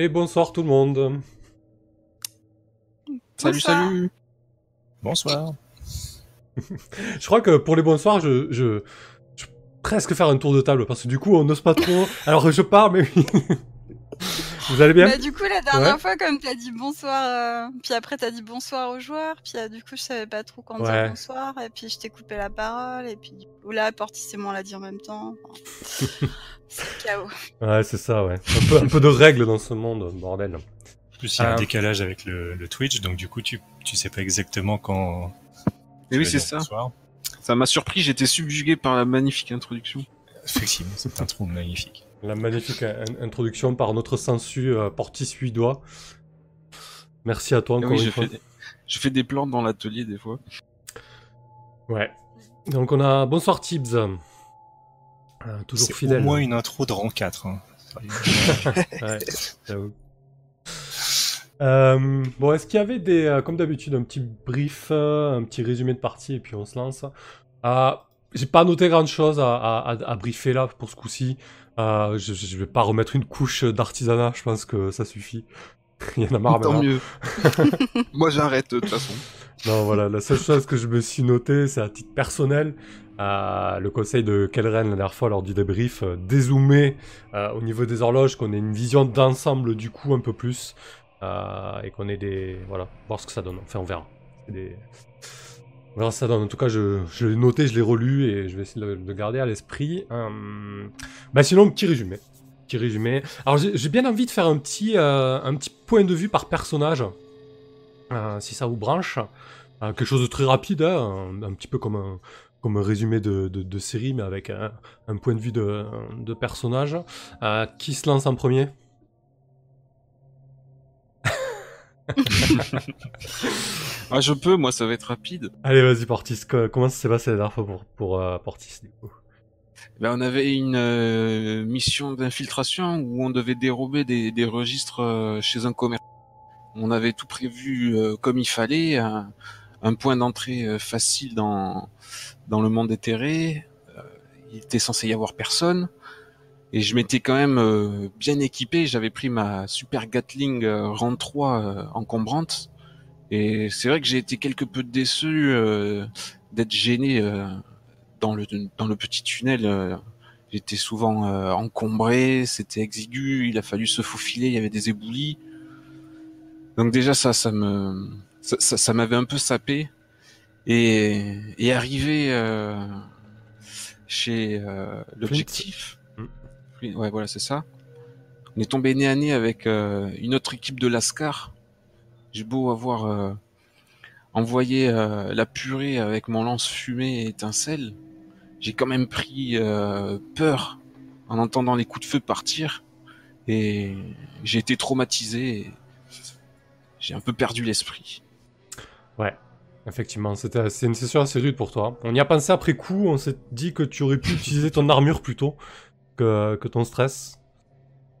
Et bonsoir tout le monde. Salut, Bonsoir. salut. Bonsoir. Je crois que pour les bonsoirs, je, je, je vais presque faire un tour de table parce que du coup, on n'ose pas trop. Alors je pars, mais oui. Vous allez bien Bah, du coup, la dernière Ouais. fois, comme t'as dit bonsoir, euh, puis après t'as dit bonsoir aux joueurs, puis euh, du coup, je savais pas trop quand Ouais. dire bonsoir, et puis je t'ai coupé la parole, et puis du coup, là, Portis et moi on l'a dit en même temps. Enfin, c'est chaos. Ouais, c'est ça, ouais. Un peu, un peu de règles dans ce monde, bordel. En plus, il y a Ah. un décalage avec le, le Twitch, donc du coup, tu, tu sais pas exactement quand. Et tu oui, c'est ça. bonsoir. Ça m'a surpris, j'étais subjugué par la magnifique introduction. Effectivement, c'est un trou magnifique. La magnifique in- introduction par notre sensu euh, Portis Suédois. Merci à toi Ah encore oui, une je fois. fais, je fais des plantes dans l'atelier des fois. Ouais. Donc on a bonsoir Tibbs. Euh, toujours C'est fidèle. au moins une intro de rang 4. hein. Ouais, j'avoue. Euh, bon, est-ce qu'il y avait des, euh, comme d'habitude, un petit brief, euh, un petit résumé de partie et puis on se lance euh, J'ai pas noté grand chose à, à, à- à briefer là pour ce coup-ci. Euh, je, je vais pas remettre une couche d'artisanat, je pense que ça suffit. Il y en a marre Tant mieux. Moi j'arrête de toute façon. Non, voilà, la seule chose que je me suis noté, c'est à titre personnel, euh, le conseil de Kelren la dernière fois lors du débrief, euh, dézoomer euh, au niveau des horloges, qu'on ait une vision d'ensemble du coup un peu plus, euh, et qu'on ait des... Voilà, voir ce que ça donne. Enfin, on verra. C'est des- verra ça. En tout cas, je, l'ai noté, je l'ai relu, et je vais essayer de le, de le garder à l'esprit. Euh, Bah sinon, petit résumé. Alors, j'ai bien envie de faire un petit, euh, un petit point de vue par personnage. Euh, si ça vous branche. Quelque chose de très rapide, hein, un, petit peu comme un, comme résumé de, de, série, mais avec un, un point de vue de, de personnage. Qui se lance en premier? Ah, je peux, moi ça va être rapide. Allez, vas-y, Portis. co- Comment ça s'est passé la dernière fois pour, pour euh, Portis du coup Ben, on avait une euh, mission d'infiltration où on devait dérober des, des registres euh, chez un commerçant. On avait tout prévu euh, comme il fallait, un, un point d'entrée facile dans dans le monde éthéré. Il était censé y avoir personne. Et je m'étais quand même euh, bien équipé. J'avais pris ma super Gatling euh, rang 3 euh, encombrante. Et c'est vrai que j'ai été quelque peu déçu euh, d'être gêné euh, dans le dans le petit tunnel. J'étais souvent euh, encombré, c'était exigu, il a fallu se faufiler, il y avait des éboulis. Donc déjà ça, ça me, ça, ça, ça m'avait un peu sapé. Et, et arrivé euh, chez euh, l'objectif, Ouais voilà c'est ça. On est tombé nez à nez avec euh, une autre équipe de Lascar. J'ai beau avoir euh, envoyé euh, la purée avec mon lance fumée et étincelle, j'ai quand même pris peur en entendant les coups de feu partir et j'ai été traumatisé. J'ai un peu perdu l'esprit. Ouais, effectivement, c'est une session assez rude pour toi. On y a pensé après coup, on s'est dit que tu aurais pu utiliser ton armure plutôt que, que ton stress.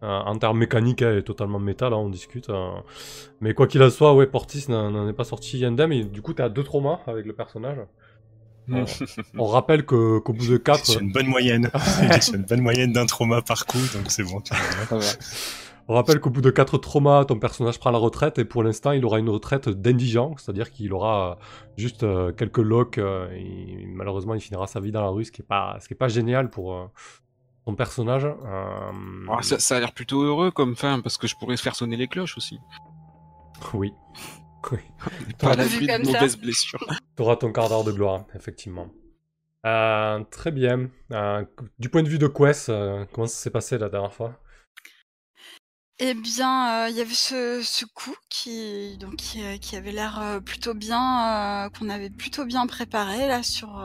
Euh, en termes mécaniques, elle est totalement méta, là, on discute. euh. Mais quoi qu'il en soit, ouais, Portis n'en est pas sorti indemne, et du coup, t'as deux traumas avec le personnage. Euh, on rappelle que- qu'au bout de C'est 4, une bonne moyenne. C'est une bonne moyenne d'un trauma par coup, donc c'est bon. on rappelle qu'au bout de quatre traumas, ton personnage prend la retraite, et pour l'instant, il aura une retraite d'indigent, c'est-à-dire qu'il aura juste quelques locks, et malheureusement, il finira sa vie dans la rue, ce qui est pas, ce qui est pas génial pour ton personnage. Euh, Alors, ça, ça a l'air plutôt heureux comme fin parce que je pourrais faire sonner les cloches aussi. Oui. Oui. Pas l'abri de mauvaises blessures. Tu auras ton quart d'heure de gloire, effectivement. Euh, très bien. Euh, du point de vue de Quest, euh, comment ça s'est passé la dernière fois? Eh bien, euh, il y avait ce, ce coup qui, donc, qui, qui avait l'air plutôt bien, euh, qu'on avait plutôt bien préparé là sur.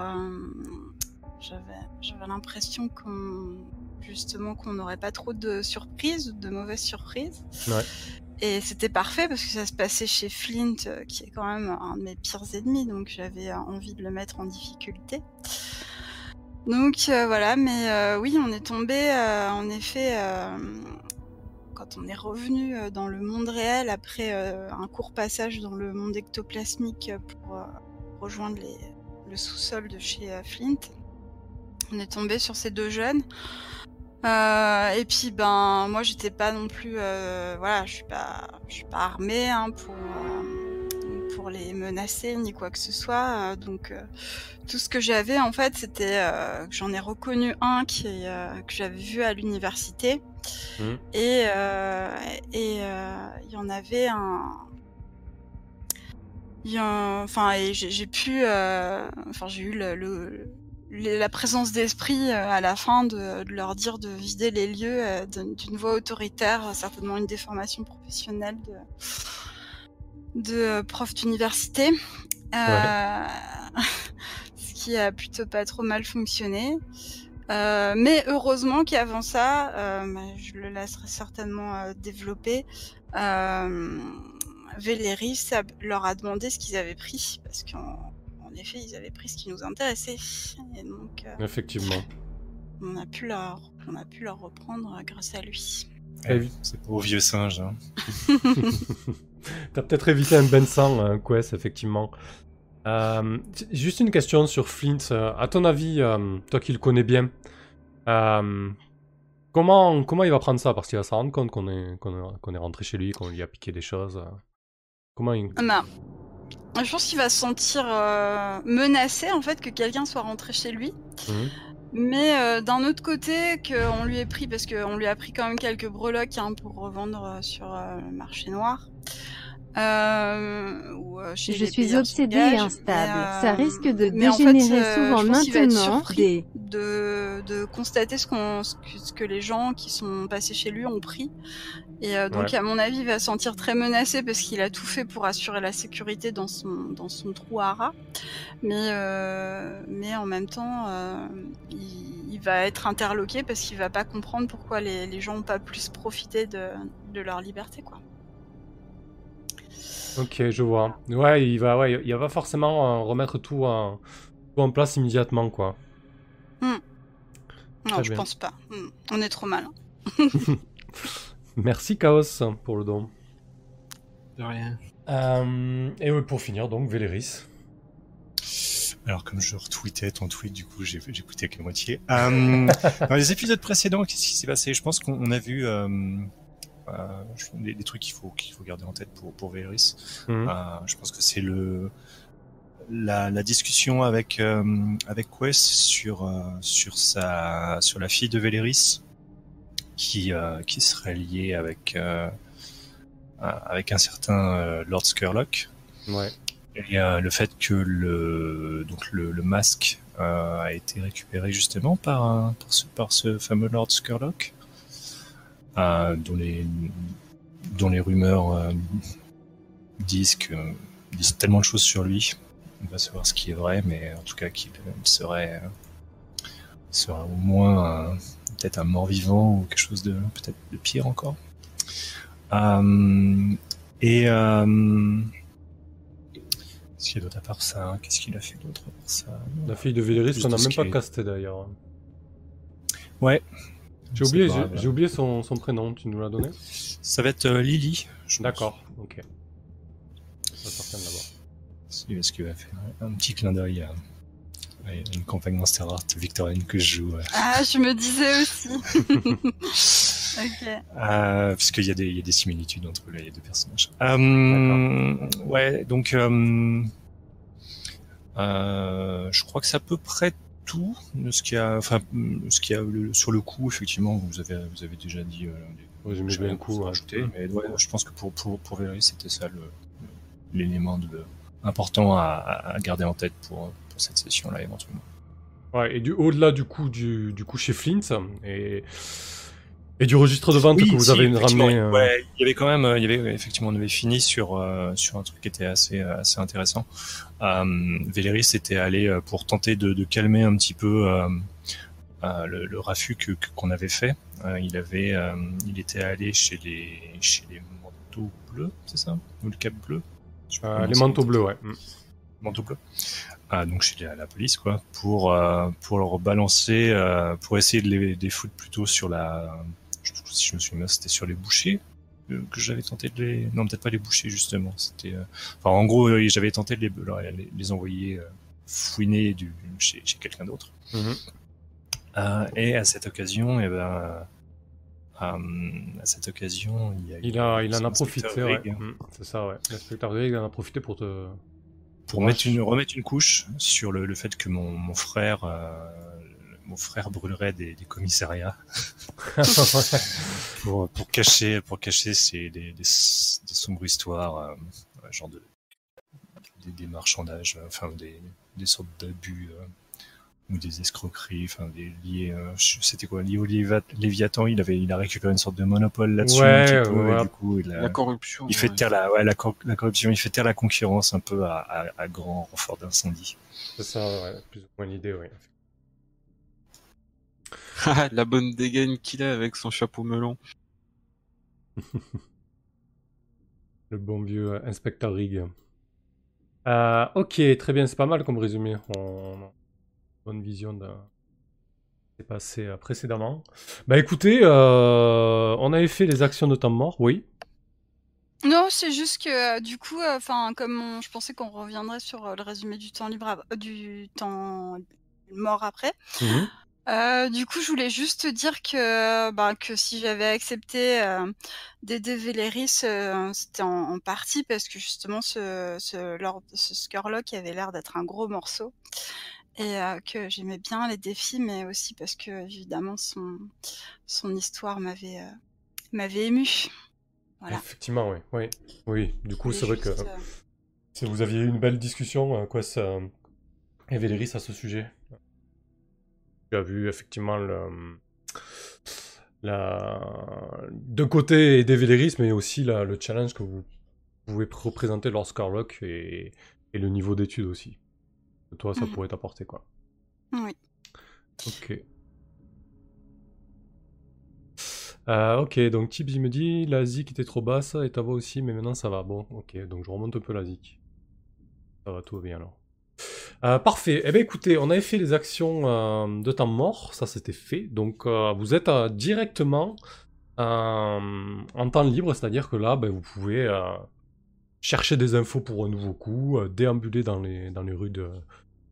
J'avais, l'impression qu'on, justement, qu'on n'aurait pas trop de surprises, de mauvaises surprises. Ouais. Et c'était parfait parce que ça se passait chez Flint, euh, qui est quand même un de mes pires ennemis, donc j'avais euh, envie de le mettre en difficulté. Donc euh, voilà, mais euh, oui, on est tombé euh, en effet quand on est revenu dans le monde réel après un court passage dans le monde ectoplasmique pour rejoindre les, le sous-sol de chez Flint. On est tombé sur ces deux jeunes. Euh, et puis ben moi j'étais pas non plus euh, voilà je suis pas je suis pas armée hein, pour euh, pour les menacer ni quoi que ce soit. Donc tout ce que j'avais en fait c'était que j'en ai reconnu un qui que j'avais vu à l'université. Mhm. et et il y en avait un enfin et j'ai pu enfin j'ai eu le- la présence d'esprit euh, à la fin de, de leur dire de vider les lieux euh, d'une voix autoritaire euh, certainement une déformation professionnelle de de prof d'université. Euh, ce qui a plutôt pas trop mal fonctionné. Euh, mais heureusement qu'avant ça, euh, bah, je le laisserai certainement développer. Euh, leur a demandé ce qu'ils avaient pris, parce qu'en en effet, ils avaient pris ce qui nous intéressait. Et donc, euh, Effectivement. on, a pu leur, on a pu leur reprendre euh, grâce à lui. Eh oui. C'est au vieux singe. Hein. T'as peut-être évité un bain de sang, hein, Quest, effectivement. Euh, juste une question sur Flint. À ton avis, euh, toi qui le connais bien, euh, comment, comment il va prendre ça? Parce qu'il va se rendre compte qu'on est, qu'on est, rentré chez lui, qu'on lui a piqué des choses. Comment il... Ah bah, je pense qu'il va se sentir euh, menacé, en fait, que quelqu'un soit rentré chez lui. Mhm. Mais euh, d'un autre côté, qu'on lui ait pris, parce qu'on lui a pris quand même quelques breloques hein, pour revendre euh, sur euh, le marché noir. Euh, ou, euh, chez Je suis obsédée et instable. mais, Ça euh, risque de mais en fait, dégénérer euh, souvent maintenant. Des... de, de constater ce, qu'on, ce, que, ce que les gens qui sont passés chez lui ont pris. Et euh, donc, Ouais. à mon avis, il va se sentir très menacé parce qu'il a tout fait pour assurer la sécurité dans son, dans son trou à rats. Mais, euh, mais en même temps, euh, il, il va être interloqué parce qu'il va pas comprendre pourquoi les, les gens n'ont pas plus profité de, de leur liberté. quoi. Ok, je vois. Ouais, il va, ouais, il va forcément euh, remettre tout en, tout en place immédiatement, quoi. Non, Très je bien. pense pas. Hmm, On est trop mal. hein. Merci Chaos pour le don. De rien. Euh, et oui, pour finir, donc, Véléris. Alors, comme je retweetais ton tweet, du coup, j'ai j'ai écouté que la moitié. Euh, dans les épisodes précédents, qu'est-ce qui s'est passé? Je pense qu'on on a vu euh, des, des trucs qu'il faut qu'il faut garder en tête pour pour Véléris. Mhm. Euh, je pense que c'est le la, la discussion avec euh, avec Quest sur euh, sur sa sur la fille de Véléris qui euh, qui serait liée avec euh, euh, avec un certain euh, Lord Skurlock. Ouais. Et euh, le fait que le donc le, le masque euh, a été récupéré justement par par ce, par ce fameux Lord Skurlock, euh, dont les dont les rumeurs euh, disent que disent tellement de choses sur lui. On va savoir ce qui est vrai, mais en tout cas qu'il serait euh, serait au moins euh, peut-être un mort-vivant ou quelque chose de peut-être de pire encore. Euh, et euh, Qu'est-ce qu'il y a d'autre à part ça Qu'est-ce qu'il a fait d'autre à part ça? La fille de Véléris, on n'a même ce pas casté d'ailleurs. Ouais. J'ai oublié, pas j'ai- oublié son, son prénom, tu nous l'as donné Ça va être euh, Lily. je pense. D'accord, ok. Ça va sortir de là-bas. C'est ce qu'il va faire. Un petit clin d'œil à, à une campagne Monster Art victorienne que je joue. euh, Ah, je me disais aussi. ok. Euh, parce qu'il y, a des- il y a des similitudes entre les deux personnages. Euh, ouais, donc euh, euh, je crois que c'est à peu près tout ce qu'il y a, enfin, ce qu'il y a le- sur le coup. Effectivement, vous avez vous avez déjà dit. Euh, des- bien coup, à ouais. rajouter, mais ouais, je pense que pour pour pour Valérie, c'était ça le l'élément de important à, à garder en tête pour pour cette session là éventuellement. Ouais, et du, au-delà du coup, du, du coup chez Flint, et, et du registre de vente Oui, que vous si, avez ramené. euh, ouais, il y avait quand même, euh, il y avait effectivement, on avait fini sur euh, sur un truc qui était assez euh, assez intéressant. Euh, Véléris était allé pour tenter de, de calmer un petit peu le, le raffut qu'on avait fait. Il avait, il était allé chez les chez les manteaux bleus, c'est ça, ou le cap bleu? Les c'est. manteaux bleus, ouais. Mm. manteau bleu. Ah, donc chez la, police, quoi, pour pour leur balancer, pour essayer de les, de les foutre plutôt sur la. Je- Si je me souviens bien, c'était sur les bouchers euh, que j'avais tenté de les. Non, peut-être pas les bouchers justement. C'était. euh, Enfin, en gros, euh, j'avais tenté de les, leur- les, les envoyer euh, fouiner du chez, chez quelqu'un d'autre. Mhm. Euh, et à cette occasion, eh ben, euh, à cette occasion, il, y a Il, a, il en a profité, ouais. Mm, c'est ça, ouais. L'inspecteur Rigg en a profité pour te. pour mettre une, remettre une couche sur le, le fait que mon, mon frère, euh, mon frère brûlerait des, des commissariats pour, pour cacher, pour cacher ces, des, des, des sombres histoires, euh, genre de des, des marchandages, euh, enfin des, des sortes d'abus euh, ou des escroqueries, enfin des liés. euh, je- C'était quoi lié au Léviathan Il avait, il a récupéré une sorte de monopole là-dessus. Ouais, un petit peu, et ouais. du coup, il a- La corruption. il fait ouais. taire la, ouais, la, cor- la corruption, il fait taire la concurrence un peu à, à, à grand renfort d'incendie. c'est ça, ouais. Plus ou moins l'idée, ouais. la bonne dégaine qu'il a avec son chapeau melon. Le bon vieux euh, inspecteur Rigg. Euh, ok, très bien, c'est pas mal comme résumé. On on a une bonne vision de ce qui s'est passé euh, précédemment. Bah écoutez, euh, on avait fait les actions de temps mort, oui. Non, c'est juste que euh, du coup, enfin, comme on- je pensais qu'on reviendrait sur euh, le résumé du temps libre, euh, du temps mort après. Mhm. Euh, du coup, je voulais juste dire que, bah, que si j'avais accepté euh, d'aider Véléris, euh, c'était en, en partie parce que justement, ce, ce, Lord, ce Skurlock avait l'air d'être un gros morceau et euh, que j'aimais bien les défis, mais aussi parce que évidemment son son histoire m'avait euh, m'avait ému. Voilà. Effectivement, oui. oui. Oui, du coup, c'est vrai que euh, si vous aviez eu une belle discussion, euh, quoi, ça. Et Véléris à ce sujet. Tu as vu effectivement le. La... D'un côté, aider Véléris, mais aussi la- le challenge que vous pouvez représenter Lord Scarlock et, et le niveau d'études aussi. Toi, ça Mhm. pourrait t'apporter, quoi. Oui. Ok. Euh, ok, donc Tibbs il me dit la zik était trop basse et ta voix aussi, mais maintenant ça va. Bon, ok, donc je remonte un peu la zik. Ça va, tout va bien alors. Euh, parfait. Eh bien écoutez, on avait fait les actions euh, de temps mort, ça c'était fait. Donc euh, vous êtes euh, directement euh, en temps libre, c'est-à-dire que là, ben, vous pouvez euh, chercher des infos pour un nouveau coup, euh, déambuler dans les, dans les rues de,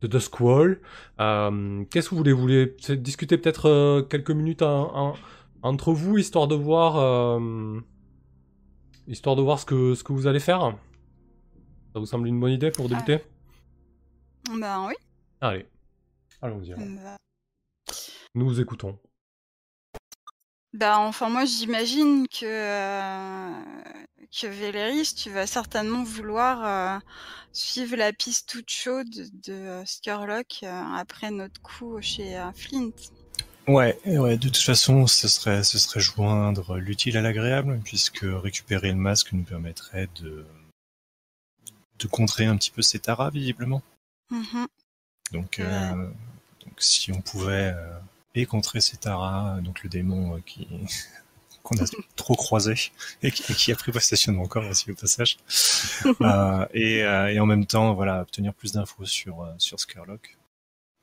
de Duskwall. Euh, Qu'est-ce que vous voulez? Vous voulez discuter peut-être quelques minutes en- en- entre vous, histoire de voir, euh, histoire de voir ce que, ce que vous allez faire? Ça vous semble une bonne idée pour débuter? Ben oui. Allez, allons-y. me va. Nous vous écoutons. Bah, enfin, moi, j'imagine que, euh, que Véléris, tu vas certainement vouloir euh, suivre la piste toute chaude de euh, Skurlock euh, après notre coup chez euh, Flint. Ouais, ouais, de toute façon, ce serait, ce serait joindre l'utile à l'agréable, puisque récupérer le masque nous permettrait de, de contrer un petit peu ces taras, visiblement. Mhm. Donc, euh, donc si on pouvait euh, et contrer donc le démon euh, qui qu'on a trop croisé et qui, et qui a pris possession de mon corps aussi au passage, euh, et, euh, et en même temps, voilà, obtenir plus d'infos sur euh, sur Skurlock,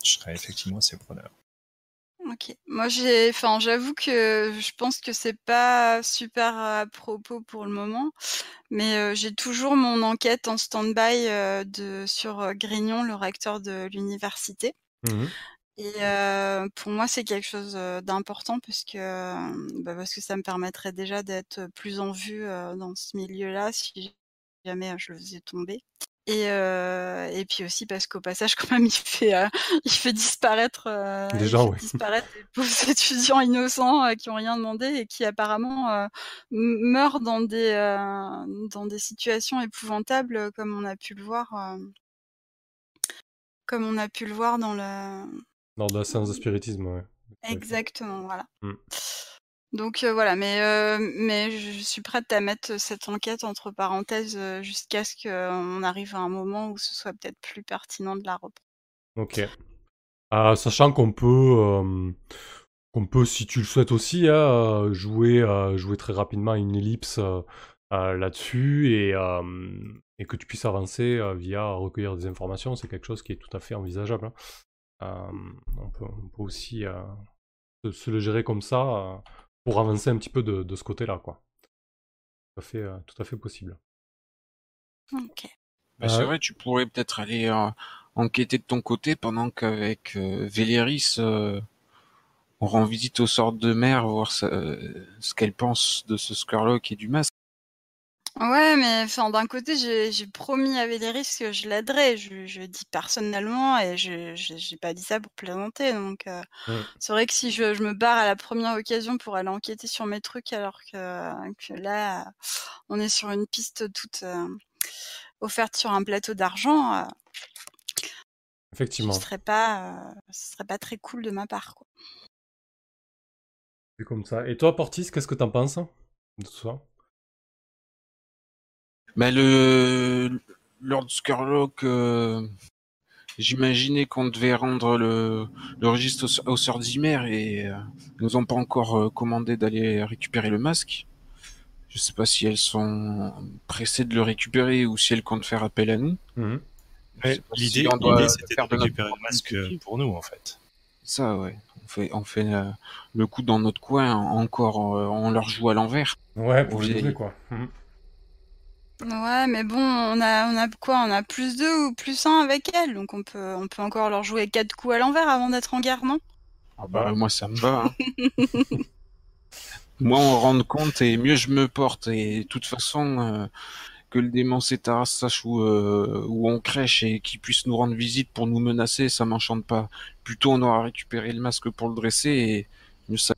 je serais effectivement assez preneur. Ok. Moi, j'ai, enfin, j'avoue que je pense que c'est pas super à propos pour le moment, mais euh, j'ai toujours mon enquête en stand-by euh, de sur euh, Grignon, le recteur de l'université. Mhm. Et pour moi, c'est quelque chose d'important parce que bah, parce que ça me permettrait déjà d'être plus en vue dans ce milieu-là si jamais je le faisais tomber. Et euh, et puis aussi parce qu'au passage, quand même, il fait euh, il fait disparaître euh, Des il gens, fait ouais. disparaître pauvres étudiants innocents euh, qui ont rien demandé et qui apparemment meurent dans des dans des situations épouvantables comme on a pu le voir comme on a pu le voir dans Lors de la séance de spiritisme, ouais. Exactement, voilà. Mm. Donc voilà, mais je suis prête à mettre cette enquête entre parenthèses jusqu'à ce qu'on arrive à un moment où ce soit peut-être plus pertinent de la reprendre. Ok. Euh, sachant qu'on peut, qu'on peut, si tu le souhaites aussi, hein, jouer, jouer très rapidement une ellipse là-dessus et, et que tu puisses avancer via recueillir des informations, c'est quelque chose qui est tout à fait envisageable. hein. On, peut, aussi se, le gérer comme ça pour avancer un petit peu de, de ce côté-là, quoi. Tout à fait, euh, tout à fait possible. Ok. Bah, c'est Euh, vrai, tu pourrais peut-être aller euh, enquêter de ton côté pendant qu'avec euh, Véléris, euh, on rend visite aux sortes de mère, voir ce, ce qu'elle pense de ce Skurlock et du masque. Ouais, mais enfin, d'un côté, j'ai j'ai promis à Véléris que je l'aiderais. Je, je dis personnellement et je j'ai pas dit ça pour plaisanter. Donc, euh, c'est vrai que si je, je me barre à la première occasion pour aller enquêter sur mes trucs, alors que, que là, on est sur une piste toute euh, offerte sur un plateau d'argent, euh, Effectivement. ce serait pas, ce serait pas très cool de ma part, quoi. C'est comme ça. Et toi, Portis, qu'est-ce que t'en penses de tout ça? Bah, le Lord Skurlock, euh, j'imaginais qu'on devait rendre le, le registre aux, aux sœurs Zimmer et euh, nous ont pas encore euh, commandé d'aller récupérer le masque. Je sais pas si elles sont pressées de le récupérer ou si elles comptent faire appel à nous. Pas si L'idée, l'idée, c'était faire de notre récupérer le masque initiative. pour nous, en fait. Ça, ouais. On fait, on fait euh, le coup dans notre coin encore, euh, on leur joue à l'envers. Ouais, pour les quoi. Mhm. Ouais, mais bon, on a, on a quoi? On a plus deux ou plus un avec elle, donc on peut, on peut encore leur jouer quatre coups à l'envers avant d'être en guerre, non? Ah bah, moi, ça me va. hein. Moi, on rend compte et mieux je me porte. Et de toute façon, euh, que le démon Cétara sache où, euh, où on crèche et qu'il puisse nous rendre visite pour nous menacer, ça m'enchante pas. Plutôt, on aura récupéré le masque pour le dresser et mieux ça.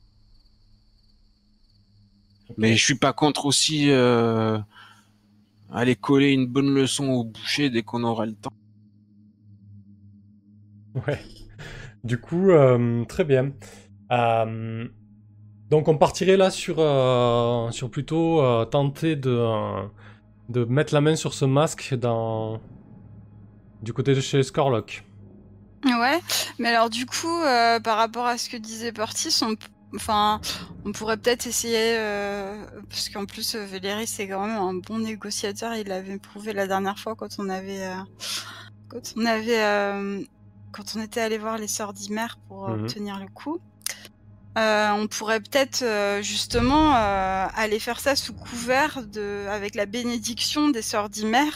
Mais je suis pas contre aussi euh, aller coller une bonne leçon au boucher dès qu'on aura le temps. Ouais. Du coup, euh, très bien. Euh, donc on partirait là sur, euh, sur plutôt euh, tenter de, de mettre la main sur ce masque dans... du côté de chez Scorlock. Ouais, mais alors du coup, euh, par rapport à ce que disait Portis, on, enfin, on pourrait peut-être essayer, euh, parce qu'en plus, euh, Véléris c'est quand même un bon négociateur. Il l'avait prouvé la dernière fois quand on avait, euh, quand on avait, euh, quand on était allé voir les sœurs d'Imer pour Mhm. obtenir le coup. Euh, on pourrait peut-être euh, justement euh, aller faire ça sous couvert de, avec la bénédiction des sœurs d'Imer,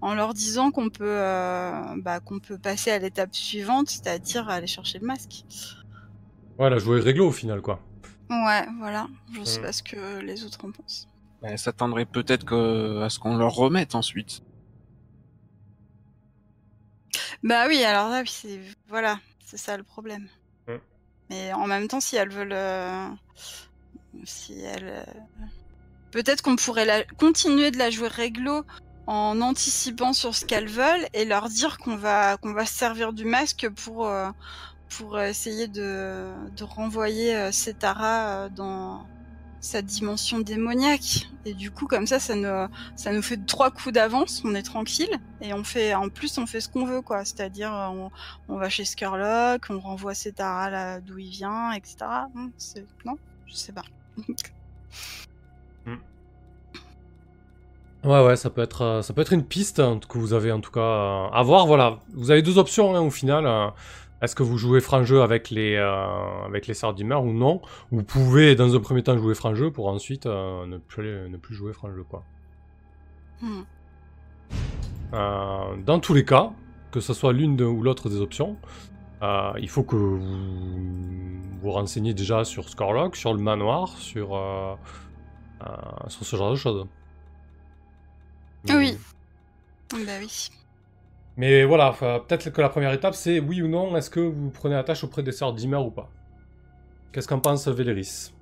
en leur disant qu'on peut, euh, bah, qu'on peut passer à l'étape suivante, c'est-à-dire aller chercher le masque. Voilà, jouer réglo au final, quoi. Ouais, voilà. Je sais Mm. pas ce que les autres en pensent. Ben, ça tendrait peut-être que- à ce qu'on leur remette ensuite. Bah oui, alors là, c'est voilà, c'est ça le problème. Mm. Mais en même temps, si elles veulent, euh, si elles, euh, peut-être qu'on pourrait la... continuer de la jouer réglo en anticipant sur ce qu'elles veulent et leur dire qu'on va qu'on va se servir du masque pour euh, pour essayer de de renvoyer euh, Setara euh, dans sa dimension démoniaque. Et du coup comme ça ça nous ça nous fait trois coups d'avance on est tranquille. Et on fait en plus on fait ce qu'on veut quoi. C'est-à-dire euh, on, on va chez Skurlock on renvoie Setara là d'où il vient etc non, c'est- non je sais pas. Ouais, ouais, ça peut être, euh, ça peut être une piste hein, que vous avez en tout cas euh, à voir. Voilà, vous avez deux options hein, au final. euh, Est-ce que vous jouez franc jeu avec les, euh, avec les ou non? Vous pouvez dans un premier temps jouer franc jeu pour ensuite euh, ne, plus, ne plus jouer franc jeu quoi. Hmm. Euh, dans tous les cas, que ce soit l'une ou l'autre des options, euh, il faut que vous vous renseignez déjà sur Scorlock, sur le manoir, sur, sur ce genre de choses. Oui. bah oui Mais voilà, peut-être que la première étape, c'est oui ou non, est-ce que vous prenez attache auprès des sœurs d'Imer ou pas? Qu'est-ce qu'en pense Véléris?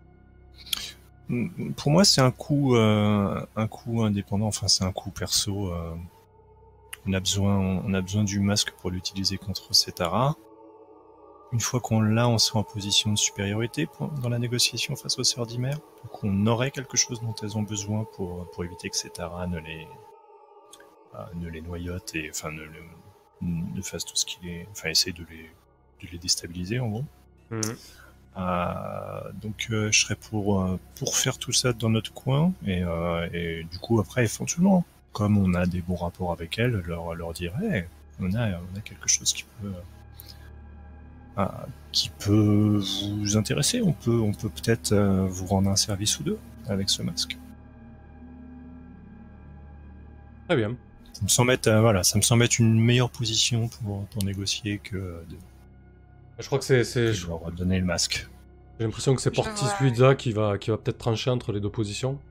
Pour moi, c'est un coup, euh, un coup indépendant. Enfin, c'est un coup perso. euh, on a besoin, on a besoin du masque pour l'utiliser contre Setara. Une fois qu'on l'a, on sera en position de supériorité dans la négociation face aux sœurs d'Imer? Donc, on aurait quelque chose dont elles ont besoin pour pour éviter que Setara ne les ne les noyote et enfin ne, le- ne fasse tout ce qu'il est, enfin essaye de les de les déstabiliser en gros. Mhm. Euh, donc euh, je serais pour euh, pour faire tout ça dans notre coin et, et du coup après éventuellement comme on a des bons rapports avec elles leur leur dire Hey, on a on a quelque chose qui peut qui peut vous intéresser on peut on peut peut-être vous rendre un service ou deux avec ce masque Très bien. Ça me semble mettre euh, voilà ça me semble être une meilleure position pour pour négocier que de, Je crois que c'est, de leur donner le masque J'ai l'impression que c'est Portis Luisa qui va, qui va peut-être trancher entre les deux positions.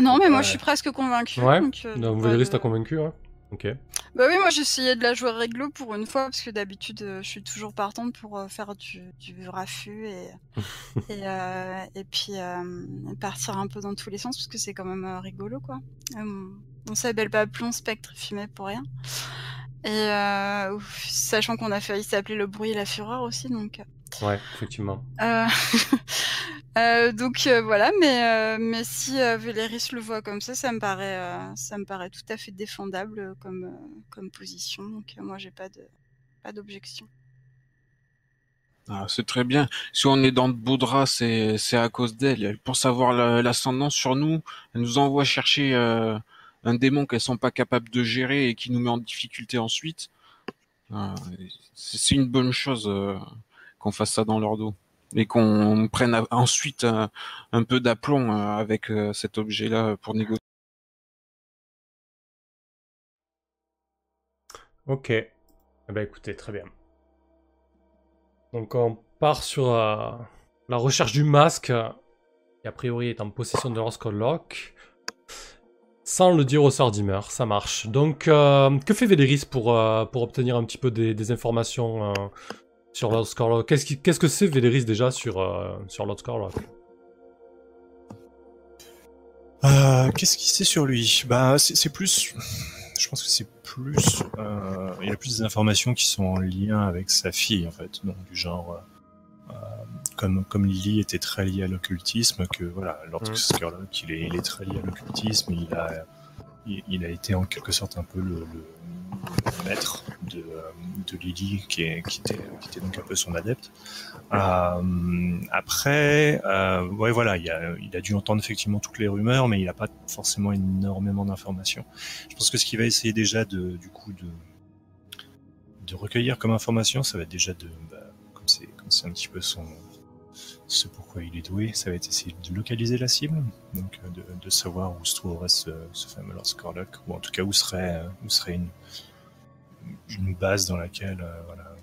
Non, mais moi je suis presque convaincu. Ouais. Donc, euh, Véléris t'a convaincu, hein Ok. Bah oui, moi j'ai essayé de la jouer réglo pour une fois, parce que d'habitude euh, je suis toujours partante pour euh, faire du, du raffut et, et, euh, et, puis partir un peu dans tous les sens, parce que c'est quand même rigolo quoi. On s'appelle pas plomb spectre fumé pour rien. Et sachant qu'on a failli s'appeler le bruit et la fureur aussi, donc. Ouais, effectivement. Euh, donc euh, voilà, mais euh, mais si Véléris le voit comme ça, ça me paraît ça me paraît tout à fait défendable comme comme position. Donc moi j'ai pas de pas d'objection. Ah, c'est très bien. Si on est dans de beaux draps, c'est c'est à cause d'elle. Pour savoir l'ascendant sur nous, elle nous envoie chercher un démon qu'elles sont pas capables de gérer et qui nous met en difficulté ensuite. Ah, c'est une bonne chose qu'on fasse ça dans leur dos et qu'on prenne ensuite un, peu d'aplomb euh, avec euh, cet objet-là pour négocier. Ok. Eh ben écoutez, très bien. Donc on part sur euh, la recherche du masque, qui a priori est en possession de Lock. Sans le dire au Sardimer, ça marche. Donc, que fait Véléris pour, pour obtenir un petit peu des, des informations sur Lord. Qu'est-ce que c'est Véléris déjà sur, euh, sur euh, Qu'est-ce qu'il sait sur lui? Bah, c'est plus. Je pense que c'est plus. Euh, il y a plus d'informations qui sont en lien avec sa fille, en fait. Donc, du genre. Comme, comme Lily était très liée à l'occultisme, que voilà, Lord mmh. Il est, il est très lié à l'occultisme, il a, il, a été en quelque sorte un peu le maître de, euh, de Lily, qui, est, qui, était, qui était donc un peu son adepte. Euh, après, euh, ouais, voilà, il a, il a dû entendre effectivement toutes les rumeurs, mais il n'a pas forcément énormément d'informations. Je pense que ce qu'il va essayer déjà de, du coup, de, de recueillir comme information, ça va être déjà de, bah, comme c'est, comme c'est un petit peu son, ce pourquoi il est doué, ça va être essayer de localiser la cible, donc de, de savoir où se trouverait ce, ce fameux Lord Scorlock, ou en tout cas où serait, où serait une, une base dans laquelle euh, voilà,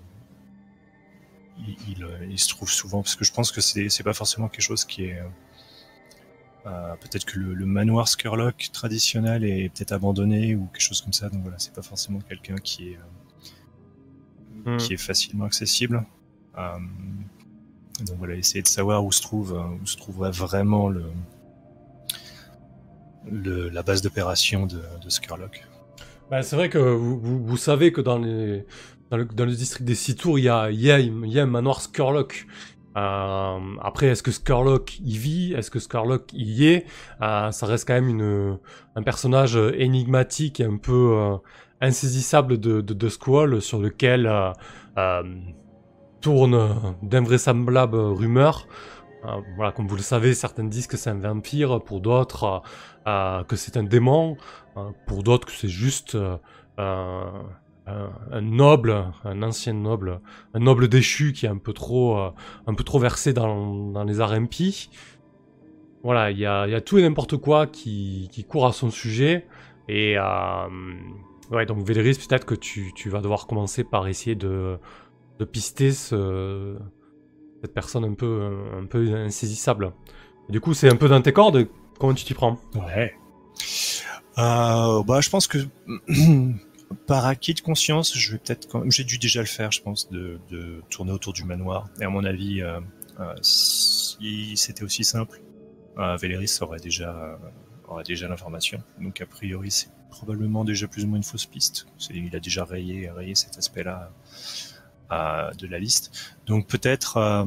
il, euh, il, se trouve souvent parce que je pense que c'est pas forcément quelque chose qui est euh, peut-être que le, manoir Skurlock traditionnel est peut-être abandonné ou quelque chose comme ça donc voilà c'est pas forcément quelqu'un qui est hmm. qui est facilement accessible donc voilà essayer de savoir où se trouve où se trouverait vraiment le, la base d'opération de, de Skurlock. Bah, c'est vrai que vous, savez que dans, le, dans le district des Six Tours, il y a, y, y a un manoir Skurlock. Euh, après, est-ce que Skurlock y vit? Est-ce que Skurlock y est? Euh, Ça reste quand même un personnage énigmatique et un peu euh, insaisissable de, de, de, Squall sur lequel euh, euh, tournent d'invraisemblables rumeurs. voilà, comme vous le savez, certains disent que c'est un vampire, pour d'autres que c'est un démon. Pour d'autres que c'est juste euh, un, noble, un ancien noble, un noble déchu qui est un peu trop, euh, un peu trop versé dans, les arts impies. Voilà, il y a, tout et n'importe quoi qui, court à son sujet. Et euh, ouais, donc Véléris, peut-être que tu, vas devoir commencer par essayer de, pister cette personne un peu, un peu insaisissable. du coup, c'est un peu dans tes cordes. Comment tu t'y prends? Ouais. Euh, bah, je pense que par acquis de conscience, je vais peut-être, j'ai dû déjà le faire, je pense, de, de, tourner autour du manoir. Et à mon avis, euh, euh, si c'était aussi simple, euh, Véléris aurait déjà, euh, aurait déjà l'information. Donc a priori, c'est probablement déjà plus ou moins une fausse piste. Il a déjà rayé, rayé cet aspect-là euh, de la liste. Donc peut-être,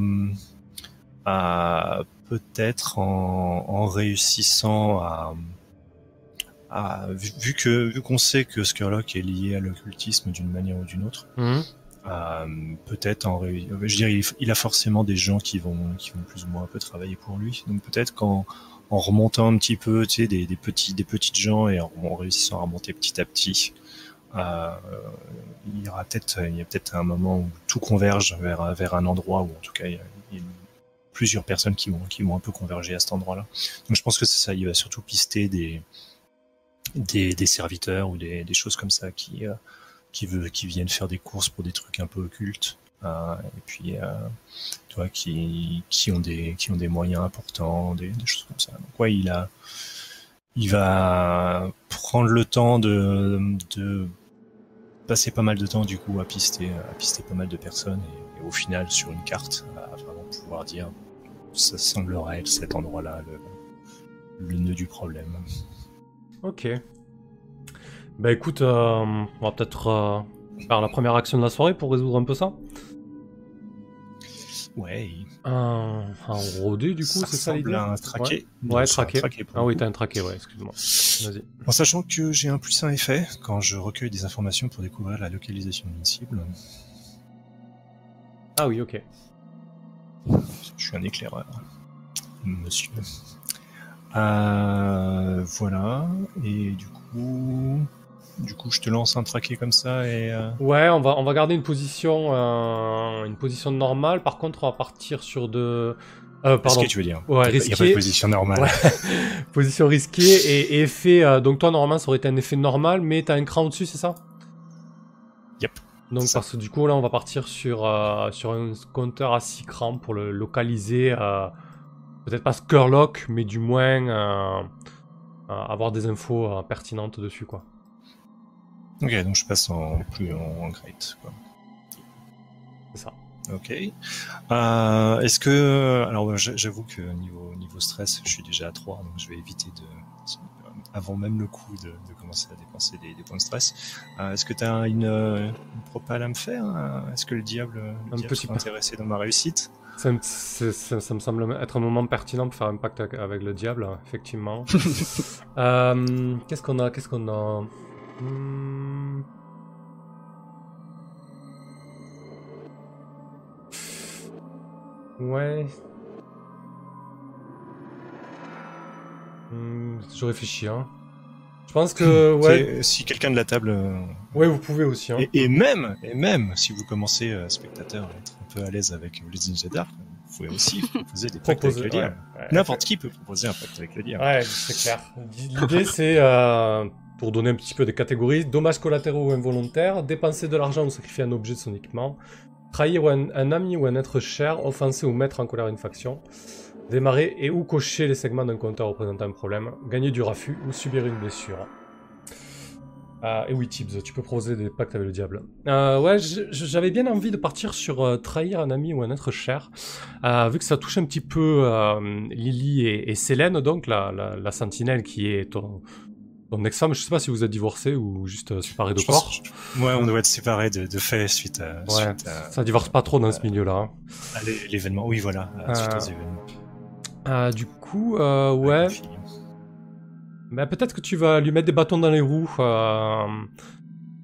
peut-être en, en réussissant à ah, vu, que vu qu'on sait que Skurlock est lié à l'occultisme d'une manière ou d'une autre, mhm. euh, peut-être en je dirais il, a forcément des gens qui vont qui vont plus ou moins un peu travailler pour lui. Donc peut-être qu'en en remontant un petit peu, tu sais, des, des petits des petites gens et en, réussissant à remonter petit à petit, euh, il y aura peut-être il y a peut-être un moment où tout converge vers vers un endroit où en tout cas il y a, plusieurs personnes qui vont qui vont un peu converger à cet endroit-là. Donc je pense que ça. Il va surtout pister des des, des serviteurs ou des, des, choses comme ça qui, euh, qui, veut, qui viennent faire des courses pour des trucs un peu occultes. euh, et puis euh, tu vois, qui, qui, ont des, qui ont des moyens importants, des, des choses comme ça. Donc ouais, il a, il va prendre le temps de, de pas mal de temps du coup à pister, à pister pas mal de personnes et, au final sur une carte à vraiment pouvoir dire ça semblerait être cet endroit-là le nœud du problème. Ok. Bah écoute, euh, on va peut-être euh, faire la première action de la soirée pour résoudre un peu ça. Ouais. Un, un rodé du coup, c'est ça l'idée ressemble à un traqué. Ouais, C'est un traqué. Ah oui, t'as un traqué, ouais, excuse-moi. Vas-y. En sachant que j'ai un plus un effet quand je recueille des informations pour découvrir la localisation d'une cible. Ah oui, ok. Je suis un éclaireur, monsieur. Euh, voilà. Et du coup, du coup, je te lance un traqué comme ça et. euh, Ouais, on va, on va garder une position, euh, une position normale. Par contre, on va partir sur de. Euh, pardon. risqué, tu veux dire Ouais, pas- Il n'y a pas risqué. de position normale. Ouais. position risquée et, et effet. euh, donc, toi, normalement, ça aurait été un effet normal, mais t'as un cran au-dessus, c'est ça? Yep. Donc, C'est ça. parce que du coup, là, on va partir sur, euh, sur un compteur à 6 crans pour le localiser. euh, Peut-être pas Skurlock, mais du moins euh, euh, avoir des infos euh, pertinentes dessus, quoi. Ok, donc je passe en plus en, en great. C'est ça. Ok. Euh, Est-ce que alors j'a- j'avoue que niveau niveau stress, je suis déjà à 3, donc je vais éviter de avant même le coup de, de commencer à dépenser des, des points de stress. Euh, Est-ce que tu as une, euh, une propale à me faire hein Est-ce que le diable, le Un diable petit sera intéressé dans ma réussite? Ça, me- ça- ça me semble être un moment pertinent pour faire un pacte avec- avec le diable, effectivement. Euh, qu'est-ce qu'on a Qu'est-ce qu'on a? Hmm. Ouais. Hmm, je réfléchis, hein. Je pense que, ouais, C'est- Si quelqu'un de la table euh, ouais, vous pouvez aussi, hein. et, et même et même si vous commencez euh, spectateur à être un peu à l'aise avec les Ninja Dark, vous pouvez aussi proposer des pactes avec le diable. ouais, ouais. N'importe qui peut proposer un pacte avec le diable. Ouais, c'est clair. L'idée, c'est, euh, pour donner un petit peu des catégories, dommages collatéraux ou involontaires, dépenser de l'argent ou sacrifier un objet de son équipement, trahir un, ami ou un être cher, offenser ou mettre en colère une faction, démarrer et ou cocher les segments d'un compteur représentant un problème, gagner du raffut ou subir une blessure. Euh, et oui, Tibbs, tu peux proposer des pactes avec le diable. Euh, ouais, j'avais bien envie de partir sur euh, trahir un ami ou un être cher, euh, vu que ça touche un petit peu Lily et, et Célène, donc la, la, la sentinelle qui est ton, ton ex-femme. Je sais pas si vous êtes divorcés ou juste euh, séparés de Je corps. pense- Ouais, on doit être séparés de, de fait suite à, Ouais, suite à, ça divorce pas trop dans ce milieu-là. hein. l'événement. Oui, voilà, suite Euh, aux événements. Euh, du coup, euh, ouais, fille. bah, peut-être que tu vas lui mettre des bâtons dans les roues euh,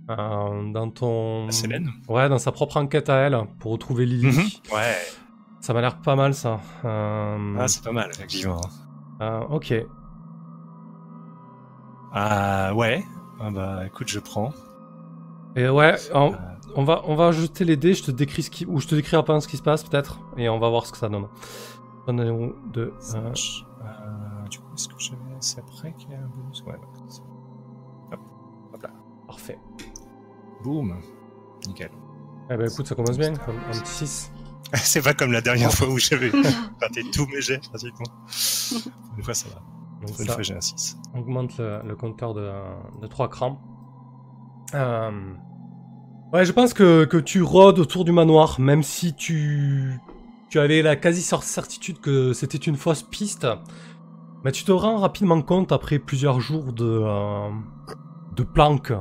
euh, dans ton... Célène Ouais, dans sa propre enquête à elle pour retrouver Lily. Mhm. Ouais, Ça m'a l'air pas mal ça. Euh, ah, c'est pas mal, effectivement. euh, ok. Ah, ouais. Ah bah, écoute, je prends. Et ouais, on, Euh, on va, on va jeter les dés, je te décris ce qui... Ou je te décris un peu ce qui se passe peut-être, et on va voir ce que ça donne. On est où de... euh. Euh, du coup, est-ce que j'avais. C'est après qu'il y a un bonus? Ouais, ouais. Parfait. Boum. Nickel. Eh ben écoute, ça commence bien, un, un petit 6. c'est pas comme la dernière fois où j'avais raté tous mes jets, pratiquement. Une fois, ça va. Donc Une ça fois, j'ai un 6. augmente le, le compteur de, de 3 crans. Euh, Ouais, je pense que, que tu rôdes autour du manoir, même si tu, tu avais la quasi-certitude que c'était une fausse piste. Mais tu te rends rapidement compte, après plusieurs jours de, euh, de planques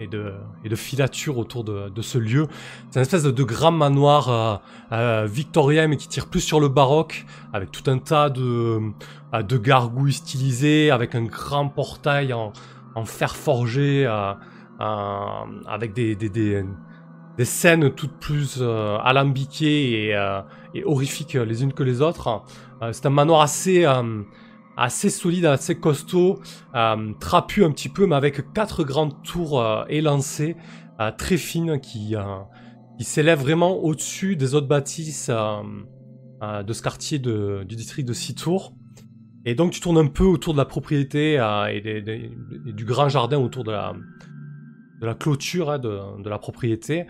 et de, filatures autour de, ce lieu, c'est une espèce de, grand manoir euh, euh, victorien, mais qui tire plus sur le baroque, avec tout un tas de, euh, gargouilles stylisées, avec un grand portail en, fer forgé, avec des, scènes toutes plus alambiquées et, horrifiques les unes que les autres. C'est un manoir assez, assez solide, assez costaud, euh, trapu un petit peu, mais avec quatre grandes tours euh, élancées, euh, très fines, qui, s'élèvent vraiment au-dessus des autres bâtisses de ce quartier du district de Sitour. Et donc tu tournes un peu autour de la propriété et, du grand jardin autour de la, clôture hein, de, de, la propriété.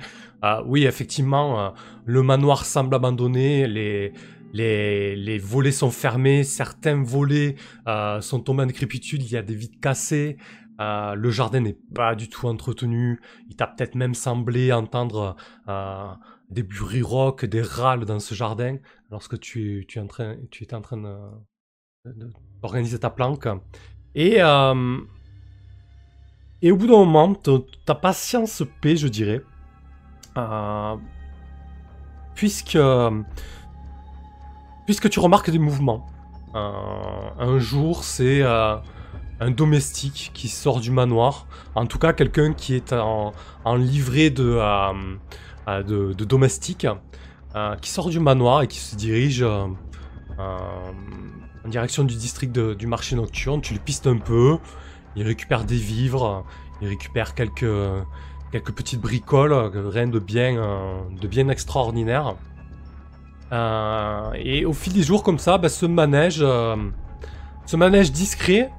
Oui, effectivement, le manoir semble abandonné, les, les, volets sont fermés, certains volets euh, sont tombés en décrépitude, il y a des vitres cassées, euh, le jardin n'est pas du tout entretenu, il t'a peut-être même semblé entendre euh, des bruits rock, des râles dans ce jardin, lorsque tu, es en train, tu étais en train d'organiser ta planque. Et, et au bout d'un moment, ta patience paie, je dirais. Puisque, puisque tu remarques des mouvements. Euh, un jour, c'est un domestique qui sort du manoir. En tout cas, quelqu'un qui est en, livrée de, de, de, domestique, qui sort du manoir et qui se dirige en direction du district du marché nocturne. Tu le pistes un peu. Il récupère des vivres. Il récupère quelques, quelques petites bricoles. Rien de bien, de bien extraordinaire. Euh, et au fil des jours, comme ça, bah, ce manège, euh, ce manège discret